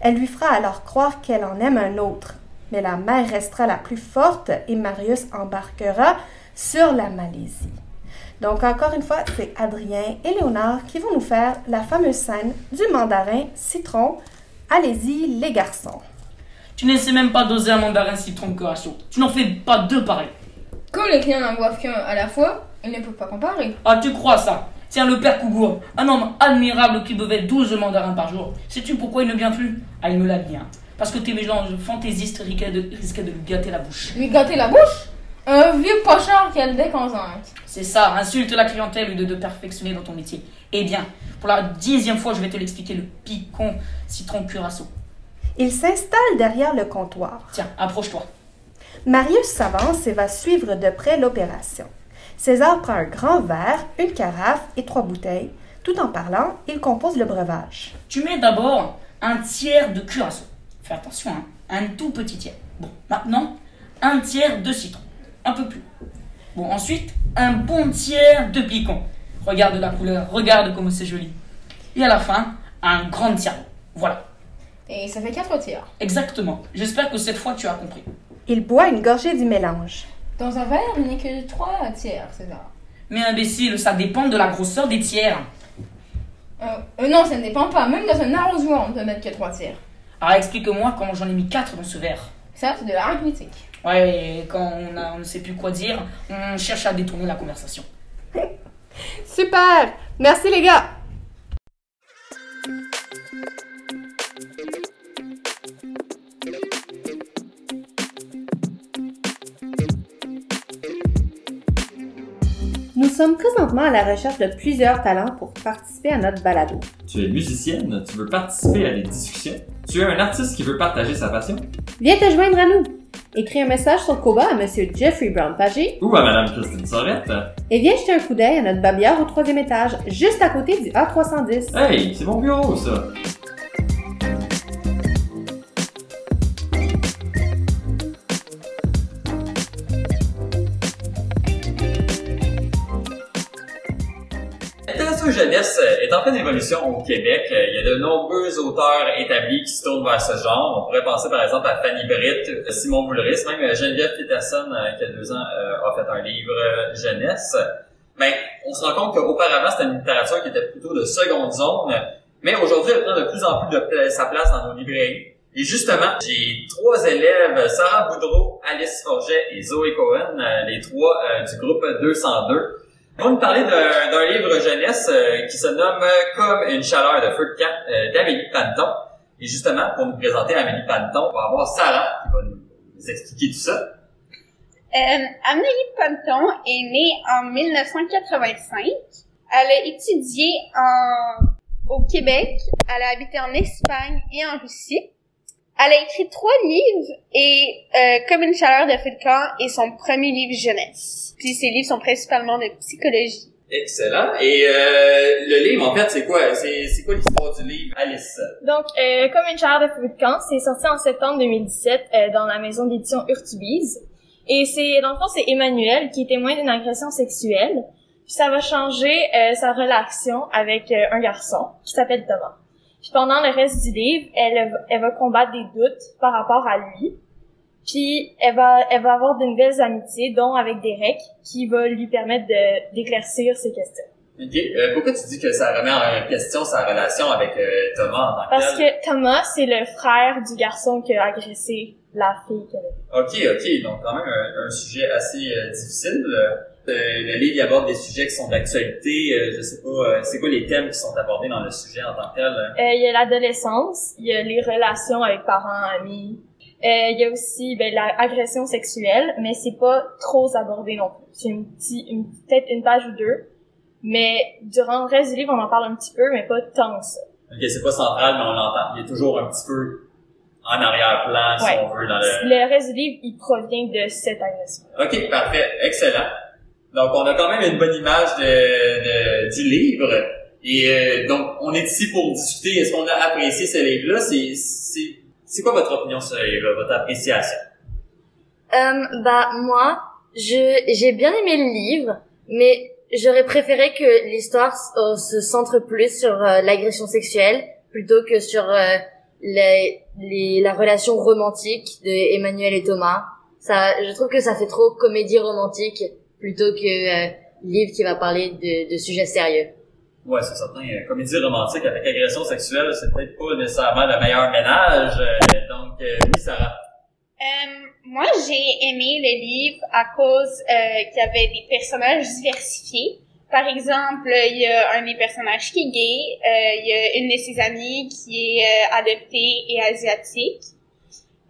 Elle lui fera alors croire qu'elle en aime un autre. Mais la mer restera la plus forte et Marius embarquera sur la Malaisie. Donc, encore une fois, c'est Adrien et Léonard qui vont nous faire la fameuse scène du mandarin citron. Allez-y, les garçons. Tu ne sais même pas doser un mandarin citron Curaçao. Tu n'en fais pas deux pareils. Comme les clients n'en boivent qu'un à la fois, ils ne peuvent pas comparer. Ah, tu crois ça? Tiens, le père Cougour, un homme admirable qui buvait 12 mandarins par jour. Sais-tu pourquoi il ne vient plus? Ah, il me l'a dit, hein. Parce que tes mélanges fantaisistes risquaient de, risquaient de lui gâter la bouche. Lui gâter la bouche? Un vieux pochard qui a le c'est ça, insulte la clientèle ou de, de perfectionner dans ton métier. Eh bien, pour la dixième fois, je vais te l'expliquer, le picon citron curaçao. Il s'installe derrière le comptoir. Tiens, approche-toi. Marius s'avance et va suivre de près l'opération. César prend un grand verre, une carafe et trois bouteilles. Tout en parlant, il compose le breuvage. Tu mets d'abord un tiers de curaçao. Fais attention, hein, un tout petit tiers. Bon, maintenant, un tiers de citron. Un peu plus. Bon, ensuite, un bon tiers de picon. Regarde la couleur, regarde comme c'est joli. Et à la fin, un grand tiers. Voilà, Et ça fait quatre tiers. exactement. J'espère que cette fois tu as compris. Il boit une gorgée du mélange. Dans un verre, il n'y a que trois tiers, c'est ça. Mais imbécile, ça dépend de la grosseur des tiers. Euh, euh, non, ça ne dépend pas. Même dans un arrosoir, on ne peut mettre que trois tiers. Alors explique-moi comment j'en ai mis 4 dans ce verre. Ça, c'est de l'arithmétique. Ouais, et quand on, a- on ne sait plus quoi dire, on cherche à détourner la conversation. Super! Merci les gars! Nous sommes présentement à la recherche de plusieurs talents pour participer à notre balado. Tu es musicienne, tu veux participer à des discussions, tu es un artiste qui veut partager sa passion, Viens te joindre à nous! Écris un message sur Koba à Monsieur Jeffrey Brown-Pagé ou à Madame Christine Sorette. et viens jeter un coup d'œil à notre babillard au troisième étage, juste à côté du A310. Hey, c'est mon bureau, ça! Jeunesse est en pleine évolution au Québec. Il y a de nombreux auteurs établis qui se tournent vers ce genre. On pourrait penser par exemple à Fanny Britt, Simon Boulris, même Geneviève Peterson, euh, qui a deux ans, euh, a fait un livre euh, jeunesse. Mais on se rend compte qu'auparavant, c'était une littérature qui était plutôt de seconde zone. Mais aujourd'hui, elle prend de plus en plus sa place dans nos librairies. Et justement, j'ai trois élèves, Sarah Boudreau, Alice Forget et Zoé Cohen, euh, les trois euh, du groupe 202. Vont nous parler d'un livre jeunesse euh, qui se nomme Comme une chaleur de feu de camp euh, d'Amélie Panton. Et justement, pour nous présenter Amélie Panton, on va avoir Sarah qui va nous expliquer tout ça. Euh, Amélie Panton est née en 1985. Elle a étudié en, au Québec. Elle a habité en Espagne et en Russie. Elle a écrit trois livres et euh, Comme une chaleur de feu de camp est son premier livre jeunesse. Puis ses livres sont principalement de psychologie. Excellent. Et euh, le livre, en fait, c'est quoi? C'est c'est quoi l'histoire du livre, Alice? Donc, euh, comme une chaleur de feu de camp, c'est sorti en septembre 2017 euh, dans la maison d'édition Urtubise. Et c'est, dans le fond, c'est Emmanuel qui est témoin d'une agression sexuelle. Puis ça va changer euh, sa relation avec euh, un garçon qui s'appelle Thomas. Puis pendant le reste du livre, elle, elle va combattre des doutes par rapport à lui. Puis elle va, elle va avoir de nouvelles amitiés, dont avec Derek, qui va lui permettre de, d'éclaircir ses questions. OK. Euh, pourquoi tu dis que ça remet en question sa relation avec euh, Thomas en tant Parce que Thomas, c'est le frère du garçon qui a agressé la fille qu'elle a OK, OK. Donc, quand même, un, un sujet assez euh, difficile. Euh, le livre aborde des sujets qui sont d'actualité. Euh, je sais pas, euh, c'est quoi les thèmes qui sont abordés dans le sujet en tant que tel? Euh, il y a l'adolescence, il y a les relations avec parents, amis. Il y a aussi ben, l'agression sexuelle, mais c'est pas trop abordé non plus. C'est une petite, une, peut-être une page ou deux. Mais durant le reste du livre, on en parle un petit peu, mais pas tant que ça. OK, c'est pas central, mais on l'entend. Il est toujours un petit peu en arrière-plan, si Ouais. on veut, dans le... Le reste du livre, il provient de cette agression. OK, parfait. Excellent. Donc, on a quand même une bonne image de, de- du livre. Et euh, donc, on est ici pour discuter. Est-ce qu'on a apprécié ce livre-là? C'est, c'est, c'est quoi votre opinion sur ce livre, votre appréciation? Euh, bah moi, je j'ai bien aimé le livre, mais j'aurais préféré que l'histoire euh, se centre plus sur euh, l'agression sexuelle plutôt que sur euh, les, les la relation romantique de Emmanuel et Thomas. Ça, je trouve que ça fait trop comédie romantique plutôt que euh, livre qui va parler de, de sujets sérieux. Ouais, c'est certain. euh, Comédie romantique avec agression sexuelle, c'est peut-être pas nécessairement le meilleur ménage. euh, donc, euh, oui, Sarah. Euh, moi, j'ai aimé le livre à cause euh, qu'il y avait des personnages diversifiés. Par exemple, il y a un des personnages qui est gay, euh, il y a une de ses amies qui est euh, adoptée et asiatique.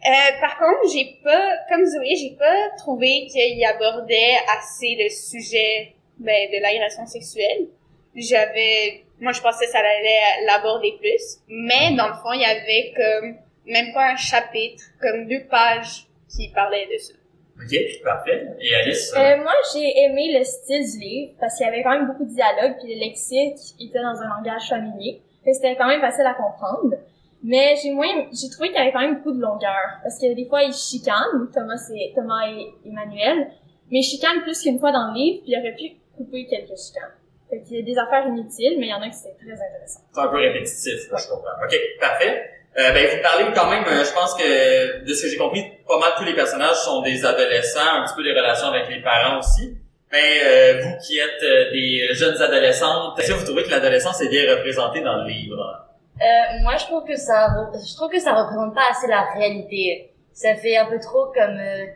Euh, par contre, j'ai pas, comme Zoé, j'ai pas trouvé qu'il abordait assez le sujet ben, de l'agression sexuelle. J'avais, moi, je pensais que ça allait l'aborder plus, mais dans le fond, il y avait comme même pas un chapitre, comme deux pages qui parlaient de ça. Ok, parfait. Et Alice? Euh, moi, j'ai aimé le style du livre parce qu'il y avait quand même beaucoup de dialogues, puis le lexique était dans un langage familier. C'était quand même facile à comprendre. Mais j'ai moins, j'ai trouvé qu'il y avait quand même beaucoup de longueur parce que des fois ils chicanent, Thomas et Thomas et Emmanuel, mais ils chicanent plus qu'une fois dans le livre, puis il aurait pu couper quelques chicanes. Fait qu'il y a des affaires inutiles, mais il y en a qui c'était très intéressant. C'est un peu répétitif, je comprends. Ok, parfait. Euh, ben, vous parlez quand même, euh, je pense que, de ce que j'ai compris, pas mal tous les personnages sont des adolescents, un petit peu des relations avec les parents aussi. Mais euh, vous qui êtes euh, des jeunes adolescentes, est-ce que vous trouvez que l'adolescence est bien représentée dans le livre? Euh, moi, je trouve que ça, je trouve que ça représente pas assez la réalité. Ça fait un peu trop comme, euh,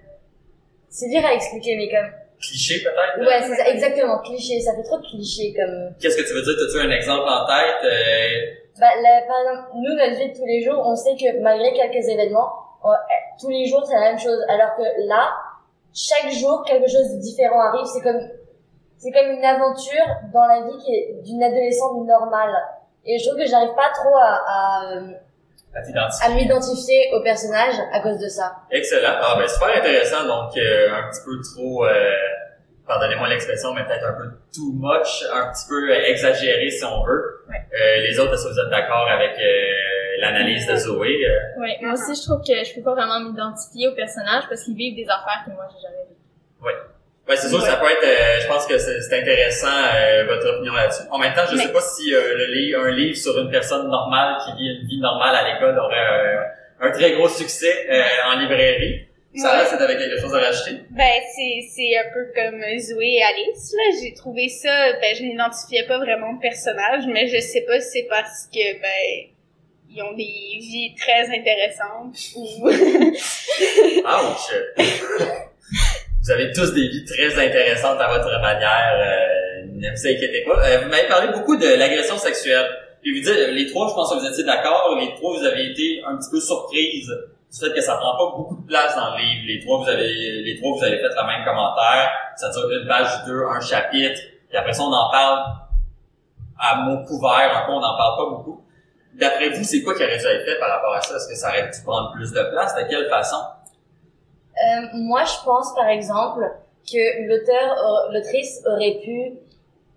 c'est dur à expliquer, mais comme, Cliché peut-être? ouais, c'est ça, exactement, cliché. Ça fait trop de cliché comme, Qu'est-ce que tu veux dire? As-tu un exemple en tête? Euh, bah, par exemple, nous, notre vie de tous les jours, on sait que malgré quelques événements, on- euh, tous les jours, c'est la même chose. Alors que là, chaque jour, quelque chose de différent arrive. C'est comme, c'est comme une aventure dans la vie qui est d'une adolescente normale. Et je trouve que j'arrive pas trop à, à, euh, à m'identifier au personnage à cause de ça. Excellent. Ah ben super intéressant. Donc euh, un petit peu trop, euh, pardonnez-moi l'expression, mais peut-être un peu too much, un petit peu euh, exagéré si on veut. Euh, les autres, est-ce que vous êtes d'accord avec euh, l'analyse de Zoé? Euh, Ouais, moi aussi je trouve que je peux pas vraiment m'identifier au personnage parce qu'ils vivent des affaires que moi j'ai jamais vécues. Oui. Ouais, c'est sûr, ça peut être. euh, je pense que c'est intéressant euh, votre opinion là-dessus. En même temps, je Mais- sais pas si euh, le un livre sur une personne normale qui vit une vie normale à l'école aurait euh, un très gros succès euh, en librairie. Sarah, Ouais. c'est avec quelque chose à rajouter? Ben, c'est, c'est un peu comme Zoé et Alice, là. J'ai trouvé ça, ben, je n'identifiais pas vraiment le personnage, mais je sais pas si c'est parce que, ben, ils ont des vies très intéressantes ou... Ouch! Vous avez tous des vies très intéressantes à votre manière. euh, ne vous inquiétez pas. Euh, vous m'avez parlé beaucoup de l'agression sexuelle. Puis vous dites, les trois, je pense que vous étiez d'accord, les trois, vous avez été un petit peu surprises du fait que ça prend pas beaucoup de place dans le livre. Les trois, vous avez, les trois, vous avez fait le même commentaire. Ça dure une page, deux, un chapitre. Puis après ça, on en parle à mot couvert. Un peu, on n'en parle pas beaucoup. D'après vous, c'est quoi qui aurait dû être fait par rapport à ça? Est-ce que ça aurait dû prendre plus de place? De quelle façon? Euh, moi, je pense, par exemple, que l'auteur, l'autrice aurait pu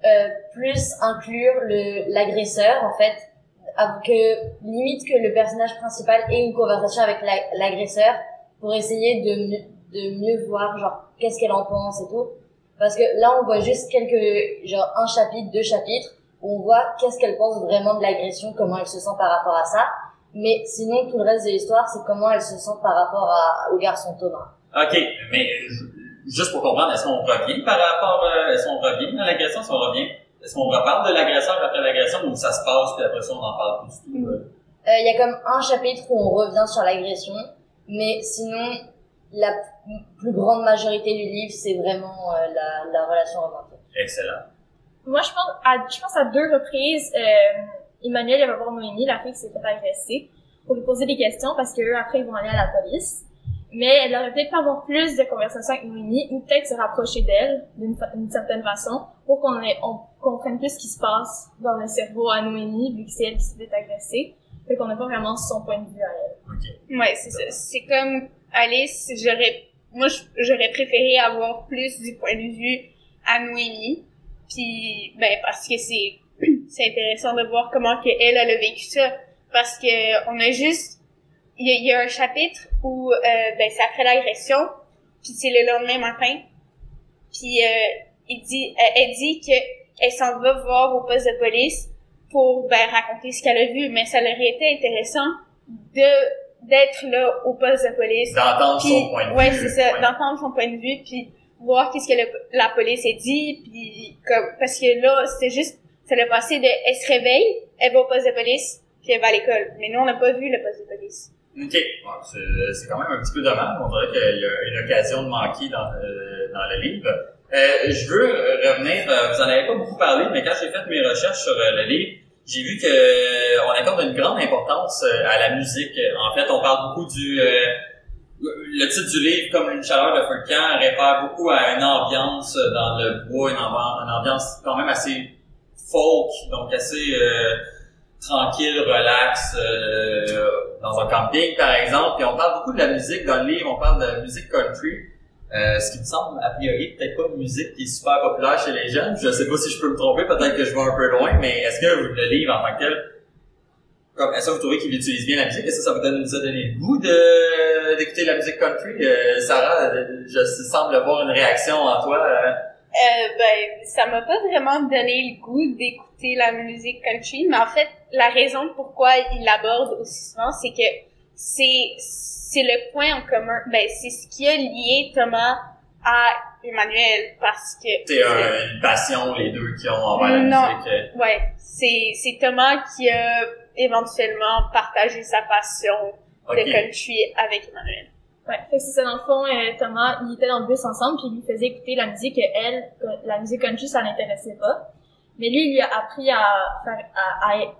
euh, plus inclure le l'agresseur, en fait, que limite que le personnage principal ait une conversation avec la- l'agresseur pour essayer de de mieux voir, genre, qu'est-ce qu'elle en pense et tout. Parce que là, on voit juste quelques, genre, un chapitre, deux chapitres, où on voit qu'est-ce qu'elle pense vraiment de l'agression, comment elle se sent par rapport à ça. Mais sinon, tout le reste de l'histoire, c'est comment elle se sent par rapport à, au garçon Thomas. OK, mais euh, juste pour comprendre, est-ce qu'on revient par rapport, euh, est-ce qu'on revient à l'agression, est-ce qu'on revient, est-ce qu'on reparle de l'agresseur après l'agression ou ça se passe puis après ça on en parle plus du tout? euh? Euh, Il y a comme un chapitre où on revient sur l'agression, mais sinon, la p- plus grande majorité du livre, c'est vraiment euh, la, la relation romantique. Excellent. Moi, je pense à, je pense à deux reprises, euh, Emmanuel il va voir Noémie, la fille qui s'est fait agresser, pour lui poser des questions parce que eux, après, ils vont aller à la police. Mais elle aurait peut-être pas avoir plus de conversations avec Noémie ou peut-être se rapprocher d'elle d'une certaine façon pour qu'on on comprenne plus ce qui se passe dans le cerveau à Noémie vu que c'est elle qui s'est fait agresser. Fait qu'on n'a pas vraiment son point de vue à elle. Ouais, c'est ça. C'est comme Alice, j'aurais, moi, j'aurais préféré avoir plus du point de vue à Noémie. Puis, ben, parce que c'est, c'est intéressant de voir comment que elle, elle a vécu ça. Parce que on a juste, il y y a un chapitre où, euh, ben, c'est après l'agression, puis c'est le lendemain matin. Puis, euh, il dit, euh, elle dit que elle s'en va voir au poste de police pour, ben, raconter ce qu'elle a vu. Mais ça leur été intéressant de d'être là au poste de police D'entendre son point de ouais vue, c'est ça ouais. d'entendre son point de vue puis voir qu'est-ce que le- la police a dit puis comme parce que là c'était juste ça l'a passé de elle se réveille elle va au poste de police puis elle va à l'école mais nous on n'a pas vu le poste de police OK. Bon, c'est c'est quand même un petit peu dommage. On dirait qu'il y a une occasion de manquer dans, euh, dans le livre. Euh, je veux revenir, euh, vous en avez pas beaucoup parlé, mais quand j'ai fait mes recherches sur euh, le livre, j'ai vu que euh, on accorde une grande importance à la musique. En fait, on parle beaucoup du... euh, le titre du livre, comme une chaleur de feu de camp, réfère beaucoup à une ambiance dans le bois, une ambiance quand même assez folk, donc assez euh, tranquille, relax, euh, dans un camping par exemple. Puis on parle beaucoup de la musique dans le livre, on parle de musique country. Euh, ce qui me semble, a priori, peut-être pas une musique qui est super populaire chez les jeunes. Je sais pas si je peux me tromper, peut-être que je vais un peu loin, mais est-ce que le livre en tant que tel, comme, est-ce que vous trouvez qu'il utilise bien la musique? Est-ce que ça vous, donne, vous a donné le goût d'écouter la musique country? Sarah, je semble voir une réaction en toi. Euh, ben, ça m'a pas vraiment donné le goût d'écouter la musique country, mais en fait, la raison pourquoi il l'aborde aussi souvent, c'est que c'est, c'est le point en commun, ben, c'est ce qui a lié Thomas à Emmanuel, parce que... C'est un- une passion, les deux, qui ont envers la Non. musique. euh. Ouais, c'est, c'est Thomas qui a éventuellement partagé sa passion de country avec Emmanuel. Ouais, fait que c'est ça, dans le fond, euh, Thomas, il était dans le bus ensemble, puis il lui faisait écouter la musique, que elle, la musique country, ça l'intéressait pas. Mais lui, il lui a appris à faire, à, à-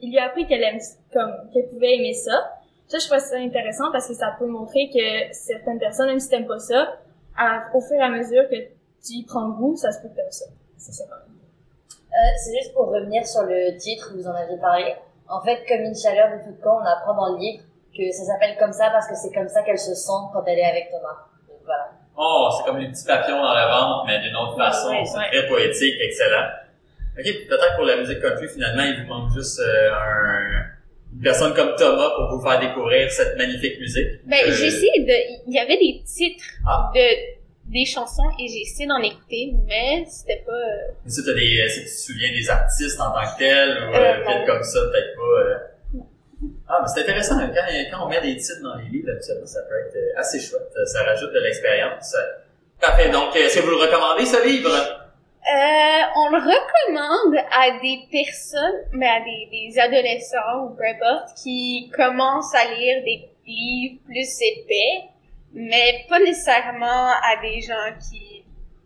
il lui a appris qu'elle aime, comme, qu'elle pouvait aimer ça. Ça, je trouve ça intéressant parce que ça peut montrer que certaines personnes, même si t'aimes pas ça, à- au fur et à mesure que tu y prends goût, ça se peut t'aimes ça. C'est ça. Euh, c'est juste pour revenir sur le titre, vous en aviez parlé. En fait, comme une chaleur de feu de camp, on apprend dans le livre que ça s'appelle comme ça parce que c'est comme ça qu'elle se sent quand elle est avec Thomas. Donc voilà. Oh, c'est comme les petits papillons dans le ventre, mais d'une autre façon. Ouais, c'est ouais. très poétique, excellent. Ok, puis peut-être pour la musique country, finalement, il vous manque juste euh, un, une personne comme Thomas pour vous faire découvrir cette magnifique musique. Ben, Euh, j'ai essayé de, il y avait des titres Ah. de, des chansons et j'ai essayé d'en écouter, mais c'était pas, euh, Est-ce que t'as des, que tu te souviens des artistes en tant que tels, ou Euh, euh, non. peut-être comme ça, peut-être pas. Euh. Ah, mais c'est intéressant, quand, on met des titres dans les livres, ça peut être euh, assez chouette, ça rajoute de l'expérience. Parfait, donc est-ce que vous le recommandez, ce livre? Euh, on le recommande à des personnes, mais à des, des adolescents ou peu importe, qui commencent à lire des livres plus épais, mais pas nécessairement à des gens qui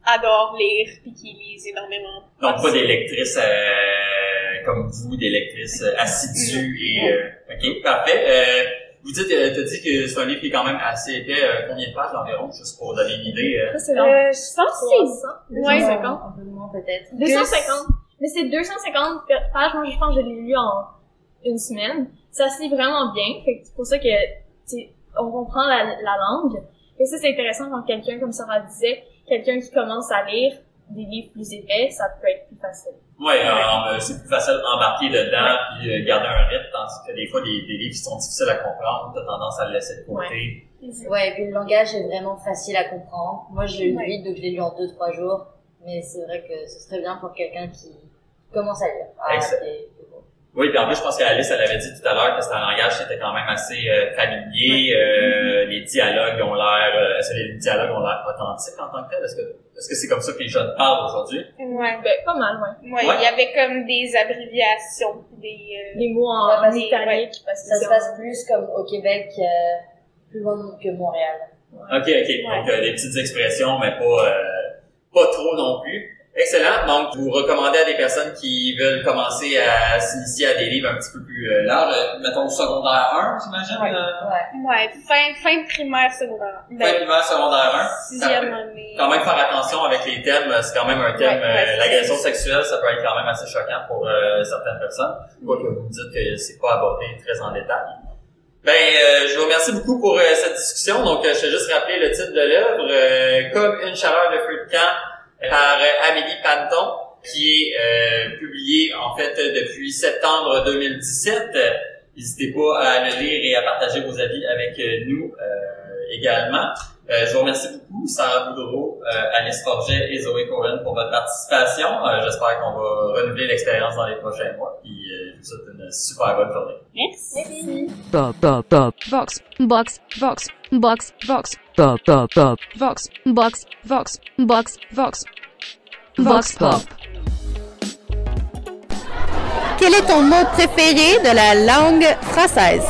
adorent lire puis qui lisent énormément. Donc pas des lectrices euh, comme vous, des lectrices euh, assidues et euh, ok, parfait. Euh, vous dites, euh, t'as dit que c'est un livre qui est quand même assez épais. euh, combien de pages environ, juste pour donner une idée? euh? Ça, c'est Euh, je pense que c'est 300, Ouais. 250. Un peu moins peut-être. 250. Mais c'est 250 pages. Moi, je pense que je l'ai lu en une semaine. Ça se lit vraiment bien. Fait que c'est pour ça que, tu sais, on comprend la, la langue. Et ça, c'est intéressant quand quelqu'un, comme Sarah disait, quelqu'un qui commence à lire des livres plus épais, ça peut être plus facile. Ouais, euh, c'est plus facile d'embarquer dedans puis euh, garder un rythme, tandis que des fois, des, des livres qui sont difficiles à comprendre, t'as tendance à le laisser de côté. Ouais, et puis le langage est vraiment facile à comprendre. Moi, je l'ai lu Ouais. vite, donc je l'ai lu en 2-3 jours. Mais c'est vrai que ce serait bien pour quelqu'un qui commence à lire. Ah, Excellent. Oui, puis en plus, je pense qu'Alice, elle avait dit tout à l'heure que c'était un langage qui était quand même assez euh, familier. euh, les dialogues ont l'air, euh, est-ce que les dialogues ont l'air authentiques en tant que tel? Est-ce que est-ce que c'est comme ça que les jeunes parlent aujourd'hui? Ouais. Ben, pas mal, ouais. Ouais, Ouais. il y avait comme des abréviations, des, euh, Les mots en, Ouais, en parce que- italique, parce que Ça se passe plus comme au Québec, euh, plus loin que Montréal. Ok, ok. Donc, euh, des petites expressions, mais pas, euh, pas trop non plus. Excellent. Donc, vous recommandez à des personnes qui veulent commencer à s'initier à des livres un petit peu plus euh, larges, euh, mettons secondaire 1, j'imagine? Ouais. euh, Ouais. ouais, fin, fin primaire, secondaire. Fin primaire, secondaire 1. sixième année. Quand même faire attention avec les thèmes, c'est quand même un thème, Ouais, ouais, euh, c'est l'agression sexuelle, ça peut être quand même assez choquant pour euh, certaines personnes. Quoique vous me dites que c'est pas abordé très en détail. Ben, euh, je vous remercie beaucoup pour euh, cette discussion. Donc, euh, je vais juste rappeler le titre de l'œuvre, euh, Comme une chaleur de feu de camp, par euh, Amélie Panton, qui est euh, publié en fait depuis septembre 2017. Euh, N'hésitez pas à le lire et à partager vos avis avec euh, nous également. Euh, je vous remercie beaucoup, Sarah Boudreau, euh, Alice Forget et Zoé Cohen pour votre participation. Euh, J'espère qu'on va renouveler l'expérience dans les prochains mois. Puis vous souhaite une super bonne journée. Merci. Pop, pop, pop. Vox, box, vox, box, vox. Pop, pop, pop. Vox, box, vox, box, vox. Vox pop. Quel est ton mot préféré de la langue française?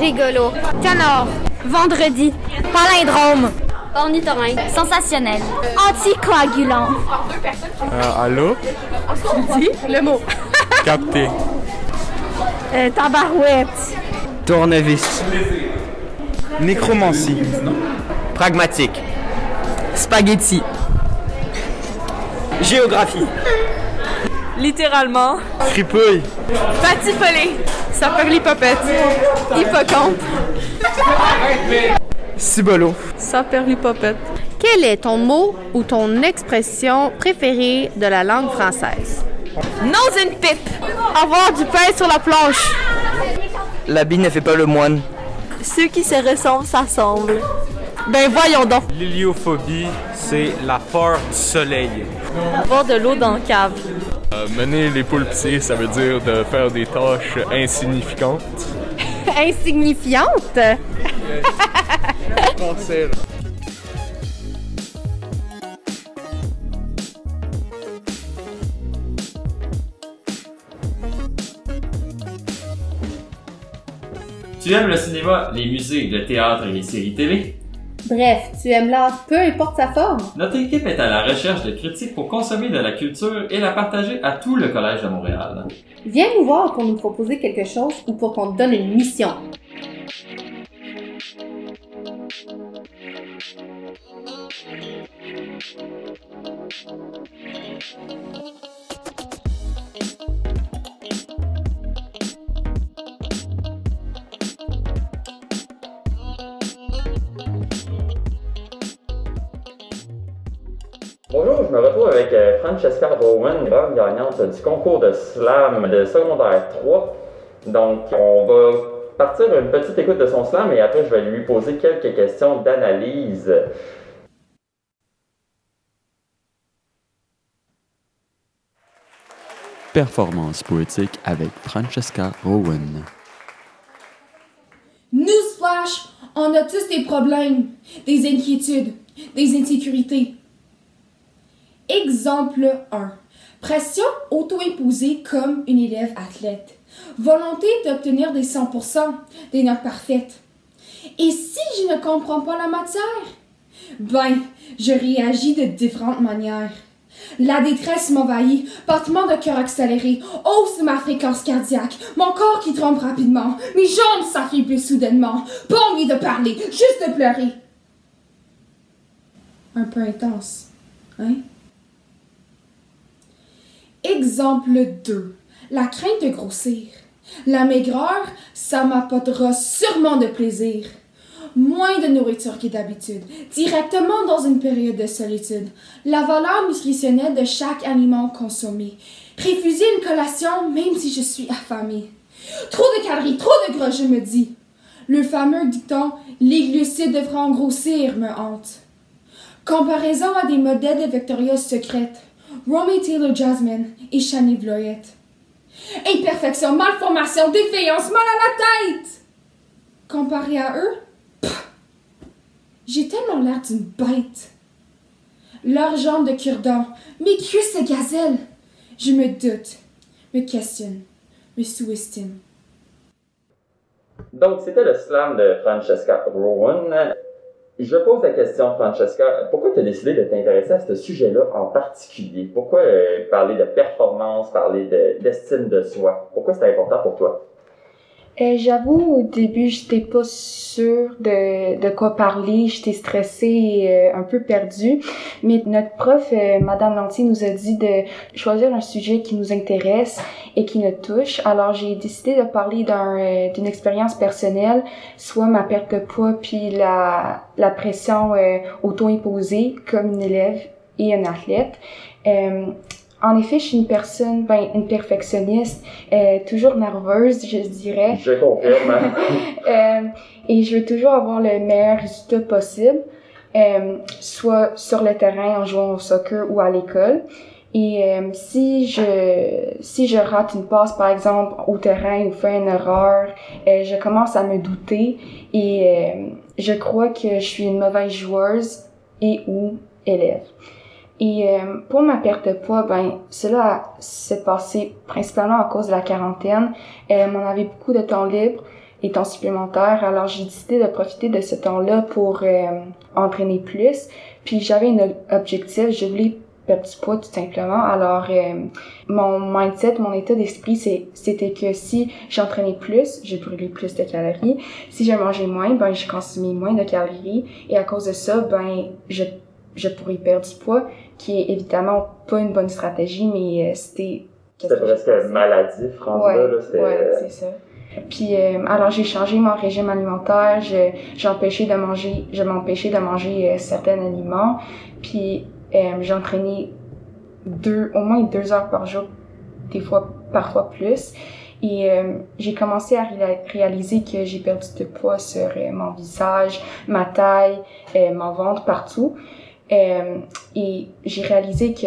Rigolo. Canard. Vendredi. Palindrome. Ornithorynque. Sensationnel. Anticoagulant. Euh, allô? Dis le mot. Capté. Euh, tabarouette. Tournevis. Nécromancie. Pragmatique. Spaghetti. Géographie. Littéralement. Fripouille. Patifolé. Saperlipopette. Hippocampe. Cibolo. Saperlipopette. Quel est ton mot ou ton expression préférée de la langue française? Nose and pipe. Avoir du pain sur la planche. L'habit ne fait pas le moine. Ceux qui se ressemblent s'assemblent. Ben voyons donc. L'héliophobie, c'est la peur du soleil. Avoir de l'eau dans le cave. Euh, mener les poules petits, ça veut dire de faire des tâches insignificantes. Insignifiante? Tu aimes le cinéma, les musées, le théâtre et les séries télé? Bref, tu aimes l'art, peu importe sa forme. Notre équipe est à la recherche de critiques pour consommer de la culture et la partager à tout le Collège de Montréal. Viens nous voir pour nous proposer quelque chose ou pour qu'on te donne une mission. Francesca Rowan, grande gagnante du concours de slam de secondaire 3. Donc, on va partir une petite écoute de son slam et après, je vais lui poser quelques questions d'analyse. Performance poétique avec Francesca Rowan. Newsflash, on a tous des problèmes, des inquiétudes, des insécurités. Exemple 1. Pression auto-imposée comme une élève athlète. Volonté d'obtenir des 100%, des notes parfaites. Et si je ne comprends pas la matière? Ben, je réagis de différentes manières. La détresse m'envahit, battement de cœur accéléré, hausse de ma fréquence cardiaque, mon corps qui tremble rapidement, mes jambes s'affaiblissent soudainement, pas envie de parler, juste de pleurer. Un peu intense, hein? Exemple 2. La crainte de grossir. La maigreur, ça m'apportera sûrement de plaisir. Moins de nourriture que d'habitude, directement dans une période de solitude. La valeur nutritionnelle de chaque aliment consommé. Refuser une collation même si je suis affamée. Trop de calories, trop de gras, je me dis. Le fameux dicton Les glucides devront grossir me hante. Comparaison à des modèles de Victoria's Secret. Romy Taylor Jasmine et Shani Bloyette. Imperfection, malformation, défaillance, mal à la tête! Comparé à eux, j'ai tellement l'air d'une bête. Leurs jambes de cure-dent, mes cuisses de gazelle. Je me doute, me questionne, me sous-estime. Donc, c'était le slam de Francesca Rowan. Je pose la question, Francesca, pourquoi tu as décidé de t'intéresser à ce sujet-là en particulier? Pourquoi euh, parler de performance, parler de- d'estime de, soi? Pourquoi c'est important pour toi? Euh, J'avoue, au début, j'étais pas sûre de, de quoi parler. J'étais stressée et euh, un peu perdue. Mais notre prof, euh, Madame Lantier, nous a dit de choisir un sujet qui nous intéresse et qui nous touche. Alors, j'ai décidé de parler euh, d'une expérience personnelle, soit ma perte de poids puis la, la pression euh, auto-imposée comme une élève et un athlète. En effet, je suis une personne, ben, une perfectionniste, euh, toujours nerveuse, je dirais. Je confirme. Euh, et je veux toujours avoir le meilleur résultat possible, euh, soit sur le terrain en jouant au soccer ou à l'école. Et euh, si je si je rate une passe par exemple au terrain ou fais une erreur, euh, je commence à me douter et euh, je crois que je suis une mauvaise joueuse et ou élève. Et euh, pour ma perte de poids, ben cela s'est passé principalement à cause de la quarantaine. Euh, on avait beaucoup de temps libre et temps supplémentaire, alors j'ai décidé de profiter de ce temps-là pour euh, entraîner plus. Puis j'avais un ob- objectif, je voulais perdre du poids tout simplement. Alors euh, mon mindset, mon état d'esprit, c'était que si j'entraînais plus, je brûlais plus de calories. Si je mangeais moins, ben je consommais moins de calories et à cause de ça, ben je je pourrais perdre du poids, qui est évidemment pas une bonne stratégie, mais euh, c'était... C'était presque maladif, rendu là, c'était- ouais, c'est ça. Puis euh, alors j'ai changé mon régime alimentaire, je j'empêchais de manger, je m'empêchais de manger euh, certains aliments. Puis euh, j'entraînais deux au moins deux heures par jour, des fois parfois plus. Et euh, j'ai commencé à réa- réaliser que j'ai perdu de poids sur euh, mon visage, ma taille, euh, mon ventre, partout. Euh, et j'ai réalisé que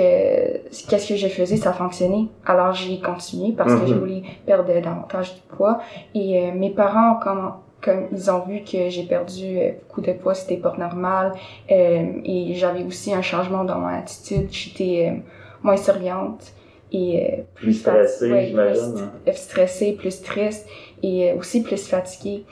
qu'est-ce que je faisais, ça fonctionnait. Alors j'ai continué parce que je Mhm. voulais perdre davantage de poids. Et euh, mes parents, comme, comme ils ont vu que j'ai perdu euh, beaucoup de poids, c'était pas normal. Euh, et j'avais aussi un changement dans mon attitude. J'étais moins souriante et Plus stressée, ouais, j'imagine, plus hein. st- stressée, plus triste et aussi plus fatiguée.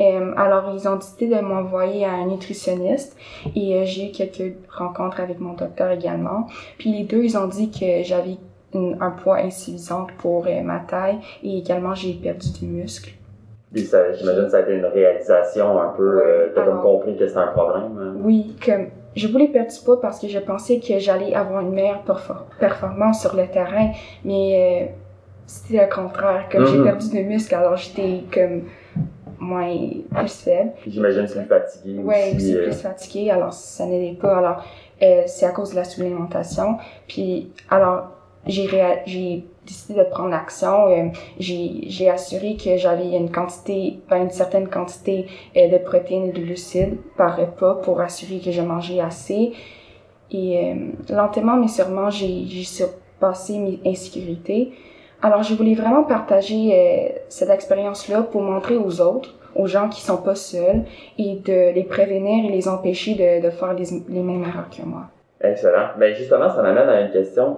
Euh, alors, ils ont décidé de m'envoyer à un nutritionniste et euh, j'ai eu quelques rencontres avec mon docteur également. Puis les deux, ils ont dit que j'avais une- un poids insuffisant pour euh, ma taille et également j'ai perdu du muscle. Puis ça, j'imagine que ça a été une réalisation un peu, euh, t'as comme compris que c'était un problème. hein? Oui, comme je voulais perdre du poids parce que je pensais que j'allais avoir une meilleure perfor- performance sur le terrain, mais c'était le contraire. Comme j'ai Mhm. perdu de muscle, alors j'étais comme moins plus faible. J'imagine plus fatigué aussi. aussi euh, plus fatiguée, alors ça n'aidait pas. Alors, euh, c'est à cause de la supplémentation. Puis, alors, j'ai décidé de prendre l'action. Euh, j'ai assuré que j'avais une quantité, ben, une certaine quantité euh, de protéines et de glucides par repas pour assurer que je mangeais assez. Et lentement, mais sûrement, j'ai surpassé mes insécurités. Alors, je voulais vraiment partager euh, cette expérience-là pour montrer aux autres, aux gens qui sont pas seuls, et de les prévenir et les empêcher de, de faire les, les mêmes erreurs que moi. Excellent. Ben justement, ça m'amène à une question.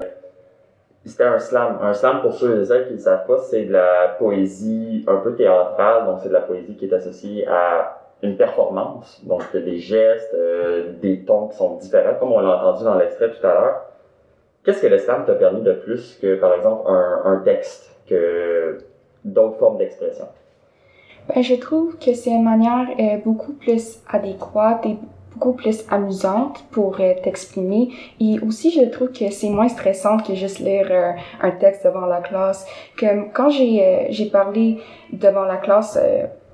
C'était un slam. Un slam, pour ceux et celles qui ne savent pas, c'est de la poésie un peu théâtrale. Donc, c'est de la poésie qui est associée à une performance. Donc, des gestes, euh, des tons qui sont différents, comme on l'a entendu dans l'extrait tout à l'heure. Qu'est-ce que le slam t'a permis de plus que, par exemple, un, un texte, que d'autres formes d'expression? Ben, je trouve que c'est une manière euh, beaucoup plus adéquate et beaucoup plus amusante pour euh, t'exprimer. Et aussi, je trouve que c'est moins stressant que juste lire euh, un texte devant la classe. Comme quand j'ai j'ai parlé devant la classe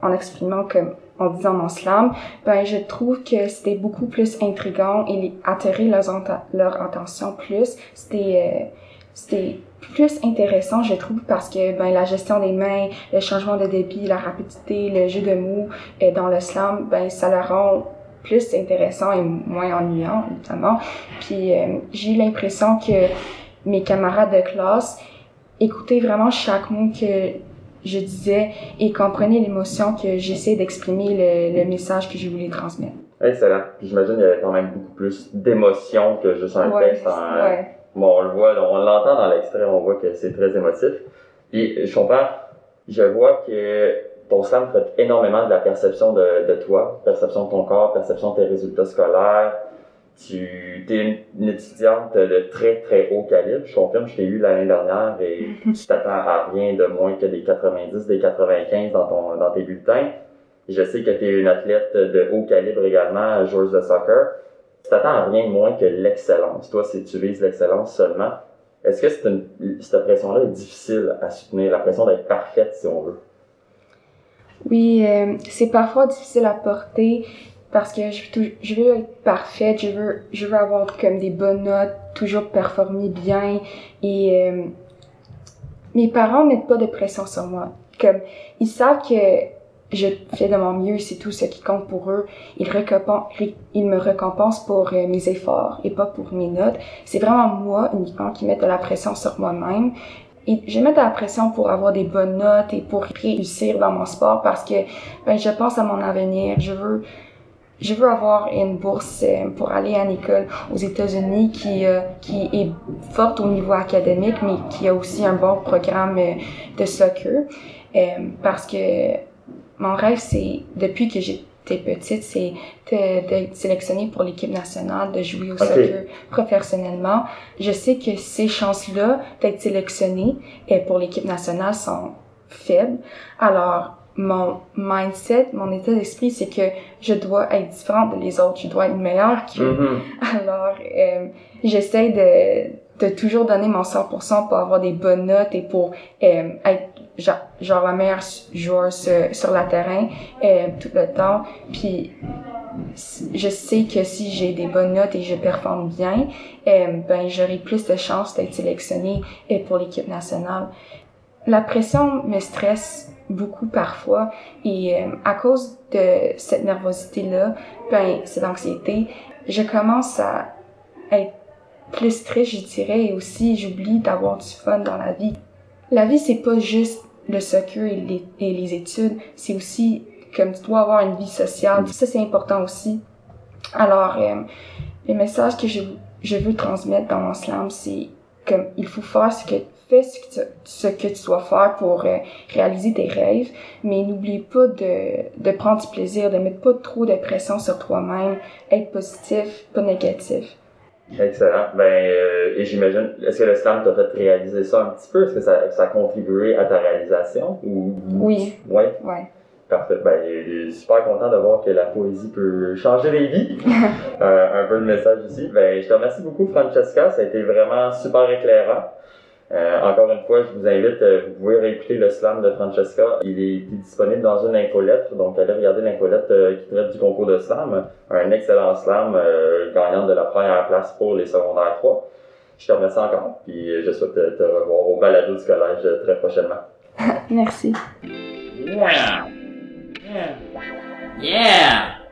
en exprimant comme en disant mon slam, ben je trouve que c'était beaucoup plus intrigant et attirer leur attention plus. C'était euh, c'était plus intéressant, je trouve, parce que ben, la gestion des mains, le changement de débit, la rapidité, le jeu de mots euh, dans le slam, ben, ça le rend plus intéressant et moins ennuyant, notamment. Puis euh, j'ai eu l'impression que mes camarades de classe écoutaient vraiment chaque mot que je disais et comprenaient l'émotion que j'essaie d'exprimer, le, le message que je voulais transmettre. Excellent. Puis j'imagine qu'il y avait quand même beaucoup plus d'émotion que juste un Ouais, texte. En, ouais. Bon, on le voit, on l'entend dans l'extrait, on voit que c'est très émotif. Puis je comprends, je vois que ton slam traite énormément de la perception de, de toi, perception de ton corps, perception de tes résultats scolaires. Tu es une, étudiante de très très haut calibre. Je confirme, je t'ai eu l'année dernière et tu t'attends à rien de moins que des 90, des 95 dans, ton, dans tes bulletins. Je sais que tu es une athlète de haut calibre également, joueuse de soccer. Tu t'attends à rien de moins que l'excellence. Toi, si tu vises l'excellence seulement, est-ce que c'est une, cette pression-là est difficile à soutenir, la pression d'être parfaite, si on veut? Oui, euh, c'est parfois difficile à porter parce que je, veux être parfaite, je veux, je veux avoir comme des bonnes notes, toujours performer bien et euh, mes parents mettent pas de pression sur moi. Comme ils savent que je fais de mon mieux, c'est tout ce qui compte pour eux. Ils me récompensent pour euh, mes efforts et pas pour mes notes. C'est vraiment moi uniquement qui met de la pression sur moi-même. Et je mets de la pression pour avoir des bonnes notes et pour réussir dans mon sport parce que ben, je pense à mon avenir. Je veux, je veux avoir une bourse euh, pour aller à une école aux États-Unis qui, euh, qui est forte au niveau académique, mais qui a aussi un bon programme euh, de soccer. Parce que mon rêve, c'est, depuis que j'étais petite, c'est d'être sélectionnée pour l'équipe nationale, de jouer au soccer professionnellement. Je sais que ces chances-là d'être sélectionnée pour l'équipe nationale sont faibles. Alors, mon mindset, mon état d'esprit, c'est que je dois être différente des autres. Je dois être meilleure qu'eux. Mhm. Alors, euh, j'essaie de, de toujours donner mon 100% pour avoir des bonnes notes et pour euh, être genre, genre la meilleure joueur sur, sur la terrain euh, tout le temps. Puis je sais que si j'ai des bonnes notes et je performe bien, ben j'aurai plus de chances d'être sélectionnée pour l'équipe nationale. La pression me stresse beaucoup parfois et euh, à cause de cette nervosité là, ben cette anxiété, je commence à être plus triste, je dirais, et aussi j'oublie d'avoir du fun dans la vie. La vie c'est pas juste le soccer et les, et les études, c'est aussi comme tu dois avoir une vie sociale. Ça, c'est important aussi. Alors, euh, le message que je, je veux transmettre dans mon slam, c'est comme il faut faire ce que fais ce que tu, ce que tu dois faire pour euh, réaliser tes rêves, mais n'oublie pas de, de prendre du plaisir, de mettre pas trop de pression sur toi-même, être positif, pas négatif. Excellent. Ben, euh, et j'imagine, est-ce que le slam t'a fait réaliser ça un petit peu? Est-ce que ça, ça a contribué à ta réalisation? Ou... Oui. Ouais. Ouais. Parfait. Ben, je suis super content de voir que la poésie peut changer les vies. euh, un peu de message ici. Ben, je te remercie beaucoup, Francesca. Ça a été vraiment super éclairant. Euh, encore une fois, je vous invite, euh, vous pouvez réécouter le slam de Francesca. Il est, disponible dans une infolettre, donc allez regarder l'infolettre euh, qui traite du concours de slam. Un excellent slam gagnant de la première place pour les secondaires 3. Je te remercie encore, puis je souhaite te, revoir au balado du collège très prochainement. Merci. Yeah!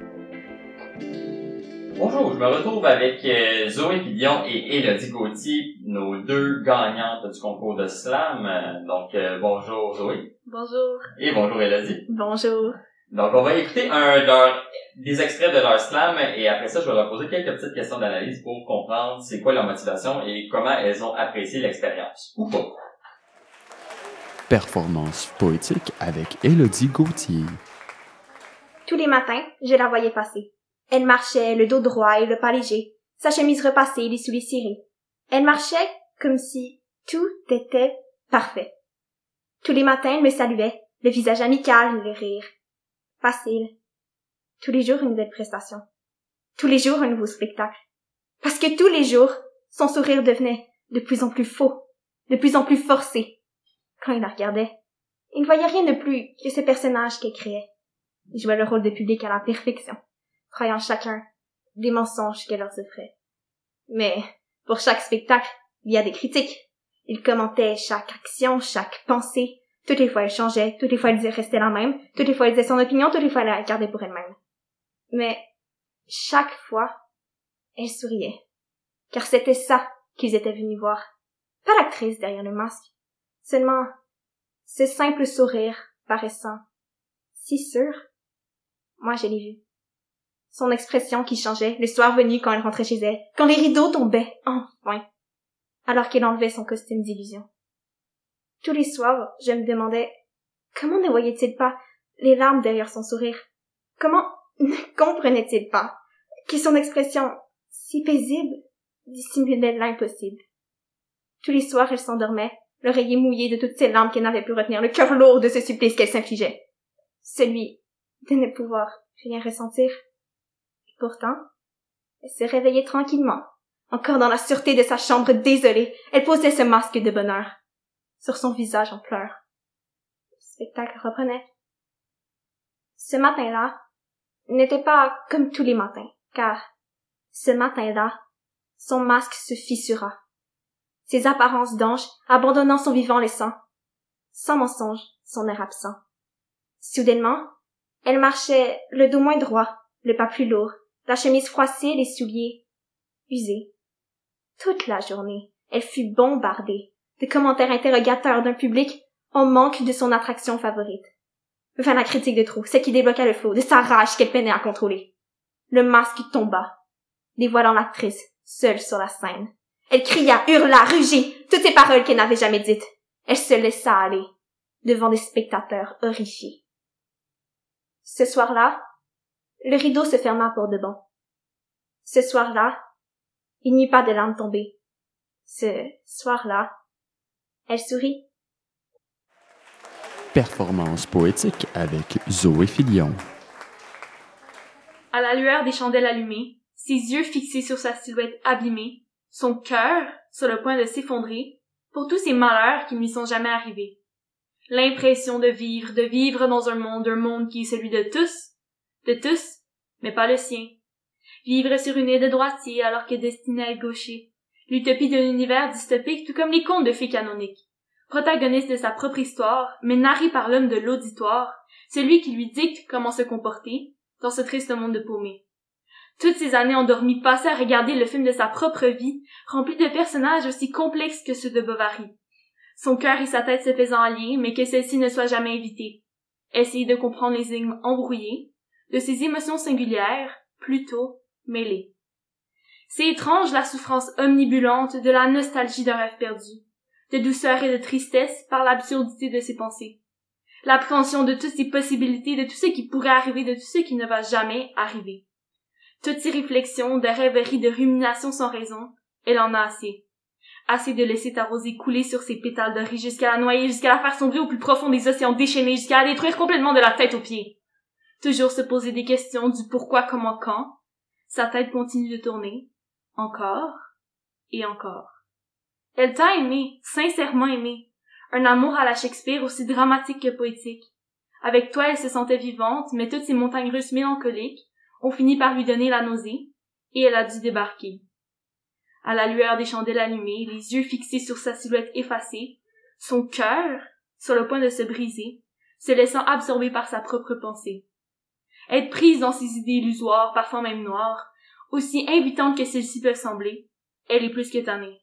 Bonjour, je me retrouve avec euh, Zoé Pillon et Elodie Gauthier, nos deux gagnantes du concours de slam. Donc, euh, bonjour Zoé. Bonjour. Et bonjour Elodie. Bonjour. Donc, on va écouter un leur, des extraits de leur slam et après ça, je vais leur poser quelques petites questions d'analyse pour comprendre c'est quoi leur motivation et comment elles ont apprécié l'expérience. Ou pas. Performance poétique avec Elodie Gauthier. Tous les matins, je la voyais passer. Elle marchait, le dos droit et le pas léger, sa chemise repassée, les souliers cirés. Elle marchait comme si tout était parfait. Tous les matins, elle me saluait, le visage amical, le rire. Facile. Tous les jours, une nouvelle prestation. Tous les jours, un nouveau spectacle. Parce que tous les jours, son sourire devenait de plus en plus faux, de plus en plus forcé, quand il la regardait, il ne voyait rien de plus que ce personnage qu'elle créait. Il jouait le rôle de public à la perfection, croyant chacun des mensonges qu'elle leur offrait. Mais, pour chaque spectacle, il y a des critiques. Il commentait chaque action, chaque pensée. Toutes les fois, elle changeait, toutes les fois, elle restait la même, toutes les fois, elle disait son opinion, toutes les fois, elle la gardait pour elle-même. Mais, chaque fois, elle souriait. Car c'était ça qu'ils étaient venus voir. Pas l'actrice derrière le masque, Seulement, ce simple sourire paraissant si sûr, moi je l'ai vu. Son expression qui changeait le soir venu quand elle rentrait chez elle, quand les rideaux tombaient, enfin, alors qu'elle enlevait son costume d'illusion. Tous les soirs, je me demandais comment ne voyait-il pas les larmes derrière son sourire? Comment ne comprenait-il pas que son expression si paisible dissimulait l'impossible? Tous les soirs, elle s'endormait, l'oreiller mouillé de toutes ces larmes qu'elle n'avait pu retenir, le cœur lourd de ce supplice qu'elle s'infligeait. Celui de ne pouvoir rien ressentir. Pourtant, elle se réveillait tranquillement. Encore dans la sûreté de sa chambre désolée, elle posait ce masque de bonheur. Sur son visage en pleurs. Le spectacle reprenait. Ce matin-là n'était pas comme tous les matins, car ce matin-là, son masque se fissura ses apparences d'ange, abandonnant son vivant laissant, sans mensonge, son air absent. Soudainement, elle marchait le dos moins droit, le pas plus lourd, la chemise froissée, les souliers usés. Toute la journée, elle fut bombardée de commentaires interrogateurs d'un public en manque de son attraction favorite. Enfin la critique de trop, celle qui débloqua le flot de sa rage qu'elle peinait à contrôler. Le masque tomba, dévoilant l'actrice, seule sur la scène. Elle cria, hurla, rugit, toutes ces paroles qu'elle n'avait jamais dites. Elle se laissa aller, devant des spectateurs horrifiés. Ce soir-là, le rideau se ferma pour de bon. Ce soir-là, il n'y eut pas de larmes tombées. Ce soir-là, elle sourit. Performance poétique avec Zoé Filion. À la lueur des chandelles allumées, ses yeux fixés sur sa silhouette abîmée, son cœur sur le point de s'effondrer pour tous ces malheurs qui ne lui sont jamais arrivés. L'impression de vivre, de vivre dans un monde, un monde qui est celui de tous, de tous, mais pas le sien. Vivre sur une île de droitier alors que destiné à être gaucher. L'utopie d'un univers dystopique tout comme les contes de fées canoniques. Protagoniste de sa propre histoire, mais narré par l'homme de l'auditoire, celui qui lui dicte comment se comporter dans ce triste monde de paumés. Toutes ces années endormies passées à regarder le film de sa propre vie, rempli de personnages aussi complexes que ceux de Bovary. Son cœur et sa tête se faisant allier, mais que celle-ci ne soit jamais évitée. Essayer de comprendre les énigmes embrouillées, de ses émotions singulières, plutôt mêlées. C'est étrange la souffrance omnibulante de la nostalgie d'un rêve perdu, de douceur et de tristesse par l'absurdité de ses pensées. L'appréhension de toutes ces possibilités, de tout ce qui pourrait arriver, de tout ce qui ne va jamais arriver. Toutes ces réflexions, de rêveries, de ruminations sans raison, elle en a assez. Assez de laisser ta rosée couler sur ses pétales de riz jusqu'à la noyer, jusqu'à la faire sombrer au plus profond des océans déchaînés, jusqu'à la détruire complètement de la tête aux pieds. Toujours se poser des questions du pourquoi, comment, quand. Sa tête continue de tourner. Encore. Et encore. Elle t'a aimé, sincèrement aimé. Un amour à la Shakespeare aussi dramatique que poétique. Avec toi, elle se sentait vivante, mais toutes ces montagnes russes mélancoliques ont fini par lui donner la nausée, et elle a dû débarquer. À la lueur des chandelles allumées, les yeux fixés sur sa silhouette effacée, son cœur, sur le point de se briser, se laissant absorber par sa propre pensée. Être prise dans ses idées illusoires, parfois même noires, aussi invitantes que celles-ci peuvent sembler, elle est plus que tannée.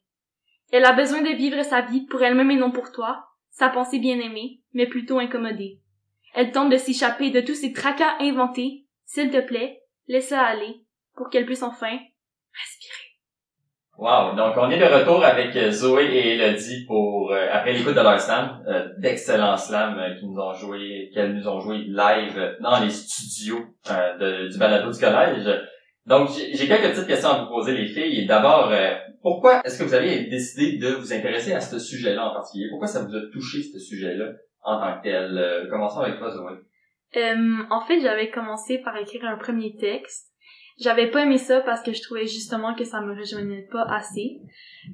Elle a besoin de vivre sa vie pour elle-même et non pour toi, sa pensée bien-aimée, mais plutôt incommodée. Elle tente de s'échapper de tous ces tracas inventés. S'il te plaît, laisse-la aller, pour qu'elle puisse enfin respirer. Wow! Donc, on est de retour avec euh, Zoé et Elodie pour, euh, après l'écoute de leur slam, euh, d'excellents slams euh, qui nous ont joué, qu'elles nous ont joué live dans les studios de, du balado du collège. Donc, j'ai quelques petites questions à vous poser, les filles. D'abord, euh, pourquoi est-ce que vous avez décidé de vous intéresser à ce sujet-là en particulier? Pourquoi ça vous a touché, ce sujet-là, en tant que tel? Euh, commençons avec toi, Zoé. Euh, en fait, j'avais commencé par écrire un premier texte. J'avais pas aimé ça parce que je trouvais justement que ça me rejoignait pas assez.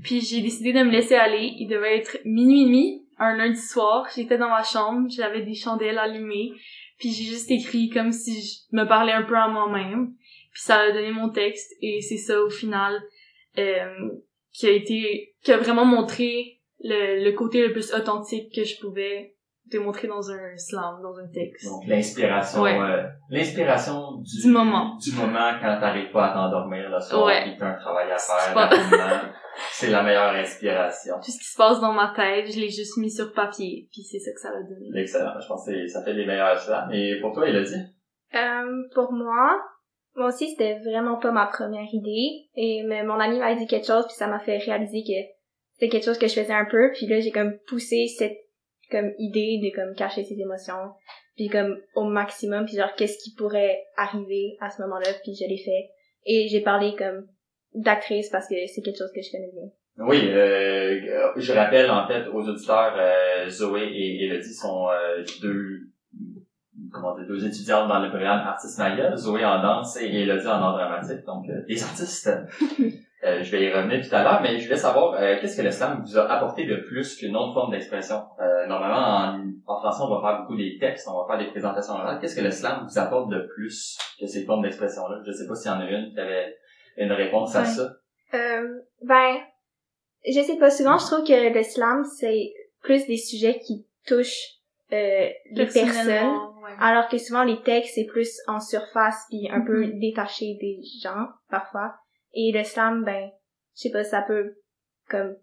Puis j'ai décidé de me laisser aller. Il devait être minuit et demi, un lundi soir. J'étais dans ma chambre, j'avais des chandelles allumées. Puis j'ai juste écrit comme si je me parlais un peu à moi-même. Puis ça a donné mon texte et c'est ça au final euh, qui a été qui a vraiment montré le, le côté le plus authentique que je pouvais démontrer dans un slam, dans un texte. Donc, l'inspiration, Ouais. euh, l'inspiration du, Du moment. du moment quand t'arrives pas à t'endormir le soir Ouais. et que t'as un travail à faire. C'est la meilleure inspiration. Tout ce qui se passe dans ma tête, je l'ai juste mis sur papier, puis c'est ça que ça a donné. Excellent. Je pense que ça fait les meilleurs slams. Et pour toi, Elodie? Euh, pour moi, moi aussi, c'était vraiment pas ma première idée. Et mais mon ami m'a dit quelque chose, puis ça m'a fait réaliser que c'était quelque chose que je faisais un peu. Puis là, j'ai comme poussé cette comme idée de comme cacher ses émotions, puis comme au maximum, puis genre qu'est-ce qui pourrait arriver à ce moment-là, puis je l'ai fait. Et j'ai parlé comme d'actrice parce que c'est quelque chose que je connais bien. Oui, euh, je rappelle en fait aux auditeurs, euh, Zoé et Elodie sont euh, deux comment dire, deux étudiantes dans le programme Artistes Maya, Zoé en danse et Elodie en art dramatique, donc euh, des artistes. Euh, je vais y revenir tout à l'heure, mais je voulais savoir euh, qu'est-ce que le slam vous a apporté de plus qu'une autre forme d'expression? Euh, normalement, en, en français, on va faire beaucoup des textes, on va faire des présentations orales. Qu'est-ce que le slam vous apporte de plus que ces formes d'expression-là? Je sais pas s'il y en a une qui avait une réponse à Ouais. ça. Euh, ben, je sais pas, souvent je trouve que le slam, c'est plus des sujets qui touchent euh, les personnes, ouais. alors que souvent les textes, c'est plus en surface puis un peu Mhm. détaché des gens, parfois. Et le slam, ben, je sais pas, ça peut comme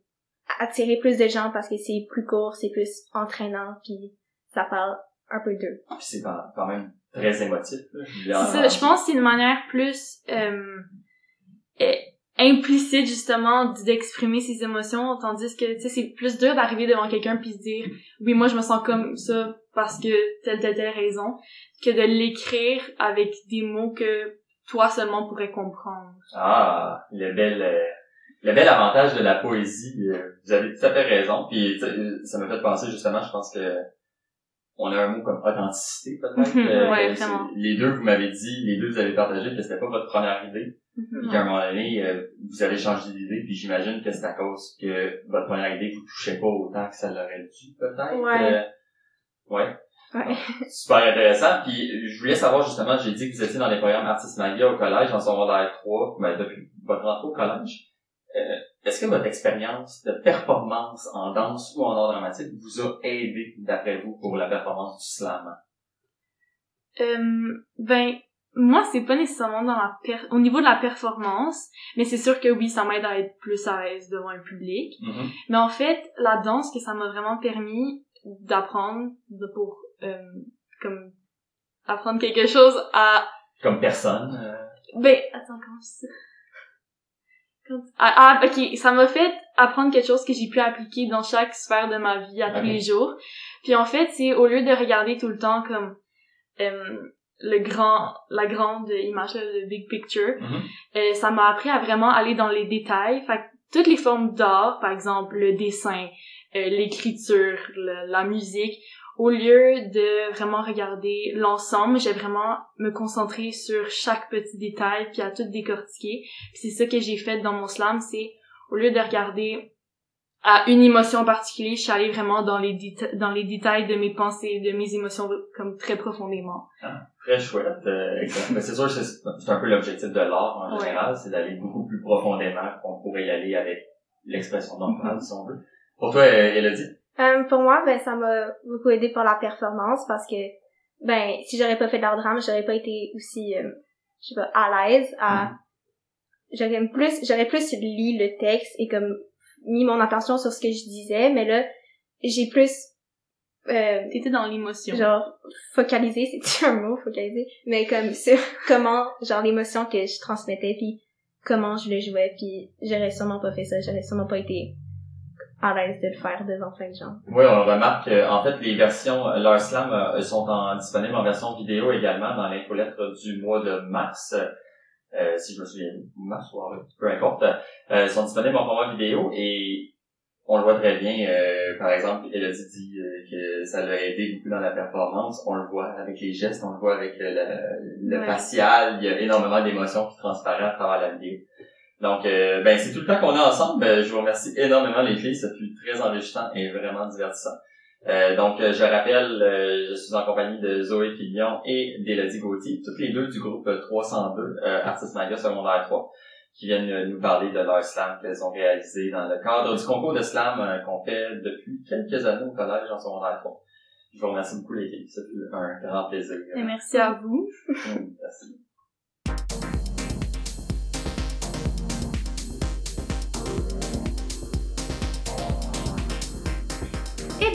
attirer plus de gens parce que c'est plus court, c'est plus entraînant puis ça parle un peu d'eux. Puis c'est quand quand même très émotif. là. Ça, je pense que c'est une manière plus euh, euh, implicite justement d'exprimer ses émotions, tandis que tu sais c'est plus dur d'arriver devant quelqu'un puis se dire oui moi je me sens comme ça parce que telle telle telle raison que de l'écrire avec des mots que toi seulement pourrais comprendre. Ah, le bel, euh, le bel avantage de la poésie. euh, vous avez tout à fait raison. Puis sais, ça m'a fait penser justement, je pense que on a un mot comme authenticité peut-être. Mhm, euh, ouais, vraiment. Les deux, vous m'avez dit, les deux vous avez partagé que c'était pas votre première idée. Puis qu'à un moment donné, euh, vous avez changé d'idée, puis j'imagine que c'est à cause que votre première idée vous touchait pas autant que ça l'aurait dû, peut-être. Ouais. Euh, Ouais. Ouais. Super intéressant. Puis je voulais savoir justement, j'ai dit que vous étiez dans les programmes Artistes Magia au collège, en secondaire 3, ben, depuis votre entrée au collège. Euh, Est-ce que votre expérience de performance en danse ou en art dramatique vous a aidé, d'après vous, pour la performance du slam? Euh, ben, moi, c'est pas nécessairement dans la per- au niveau de la performance, mais c'est sûr que oui, ça m'aide à être plus à l'aise devant un public. Mm-hmm. Mais en fait, la danse, que ça m'a vraiment permis d'apprendre, pour, euh, comme, apprendre quelque chose à, Comme personne. euh, ben, attends, comment ça? Ah, ah, ok, ça m'a fait apprendre quelque chose que j'ai pu appliquer dans chaque sphère de ma vie à tous les jours. Puis en fait, c'est au lieu de regarder tout le temps comme euh, le grand, la grande image, le big picture, euh, ça m'a appris à vraiment aller dans les détails. Fait que toutes les formes d'art, par exemple le dessin, euh, l'écriture, la musique, au lieu de vraiment regarder l'ensemble, j'ai vraiment me concentrer sur chaque petit détail puis à tout décortiquer. C'est ça que j'ai fait dans mon slam, c'est au lieu de regarder à une émotion en particulier, je suis allée vraiment dans les dans les détails de mes pensées, de mes émotions comme très profondément. Ah, très chouette. euh. Mais c'est sûr que c'est un peu l'objectif de l'art en Ouais. général, c'est d'aller beaucoup plus profondément qu'on pourrait y aller avec l'expression normale, si on veut. Pour toi, euh, Elodie? Euh, pour moi, ben ça m'a beaucoup aidé pour la performance parce que ben si j'aurais pas fait d'art drame, j'aurais pas été aussi euh, je sais pas à l'aise à j'aurais plus j'aurais plus lu le texte et comme mis mon attention sur ce que je disais, mais là j'ai plus euh, t'étais dans l'émotion. Genre focalisé, c'est un mot focalisé, mais comme sur comment genre l'émotion que je transmettais puis comment je le jouais puis j'aurais sûrement pas fait ça, j'aurais sûrement pas été à l'aise de le faire devant plein de gens. Oui, on remarque que, en fait, les versions, euh, leur slam euh, sont en, disponibles en version vidéo également dans l'infolettre du mois de mars. Euh, si je me souviens, mars ou avril, peu importe. Euh, sont disponibles en format vidéo et on le voit très bien. euh, par exemple, Elodie dit euh, que ça l'a aidé beaucoup dans la performance. On le voit avec les gestes, on le voit avec le, le, le Ouais. facial. Il y a énormément d'émotions qui transparaissent à travers la vidéo. Donc, euh, ben c'est tout le temps qu'on a ensemble. Ben, je vous remercie énormément les filles. Ça fut très enrichissant et vraiment divertissant. Euh, donc, euh, je rappelle, euh, je suis en compagnie de Zoé Fillon et d'Élodie Gauthier, toutes les deux du groupe 302, euh, Artistes Maga secondaire 3, qui viennent euh, nous parler de leur slam qu'elles ont réalisé dans le cadre du concours de slam euh, qu'on fait depuis quelques années au collège en secondaire 3. Je vous remercie beaucoup les filles. Ça fut un grand plaisir. Et merci à vous. Mm, Merci.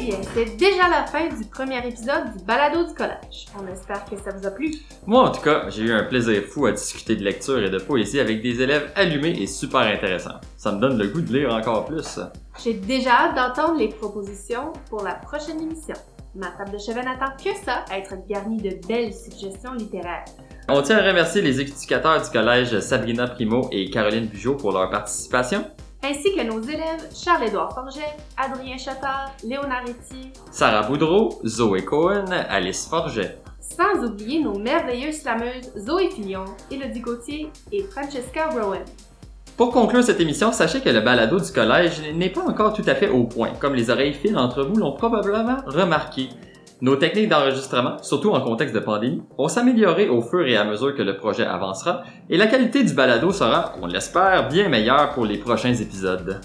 Bien, c'est déjà la fin du premier épisode du Balado du collège. On espère que ça vous a plu. Moi, en tout cas, j'ai eu un plaisir fou à discuter de lecture et de poésie avec des élèves allumés et super intéressants. Ça me donne le goût de lire encore plus. J'ai déjà hâte d'entendre les propositions pour la prochaine émission. Ma table de chevet n'attend que ça, à être garnie de belles suggestions littéraires. On tient à remercier les éducateurs du collège Sabrina Primo et Caroline Bugeaud pour leur participation. Ainsi que nos élèves Charles-Édouard Forget, Adrien Chattard, Léonard Etier, Sarah Boudreau, Zoé Cohen, Alice Forget. sans oublier nos merveilleuses slameuses Zoé Fillon, Élodie Gauthier et Francesca Rowan. Pour conclure cette émission, sachez que le balado du collège n'est pas encore tout à fait au point, comme les oreilles fines d'entre vous l'ont probablement remarqué. Nos techniques d'enregistrement, surtout en contexte de pandémie, vont s'améliorer au fur et à mesure que le projet avancera, et la qualité du balado sera, on l'espère, bien meilleure pour les prochains épisodes.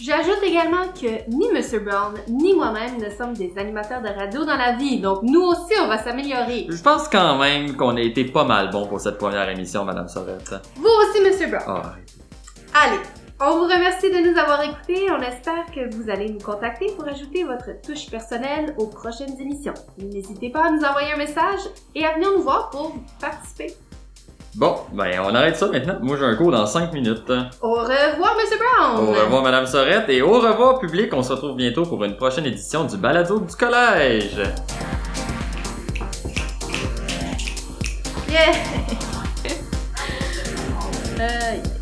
J'ajoute également que ni Mr. Brown ni moi-même ne sommes des animateurs de radio dans la vie, donc nous aussi on va s'améliorer. Je pense quand même qu'on a été pas mal bon pour cette première émission, Madame Sorette. Vous aussi, Mr. Brown. Ah, Allez, on vous remercie de nous avoir écoutés. On espère que vous allez nous contacter pour ajouter votre touche personnelle aux prochaines émissions. N'hésitez pas à nous envoyer un message et à venir nous voir pour participer. Bon, ben on arrête ça maintenant. Moi j'ai un cours dans 5 minutes. Au revoir, Mr. Brown! Au revoir Madame Sorette et au revoir public. On se retrouve bientôt pour une prochaine édition du Balado du collège. Yeah! Aïe.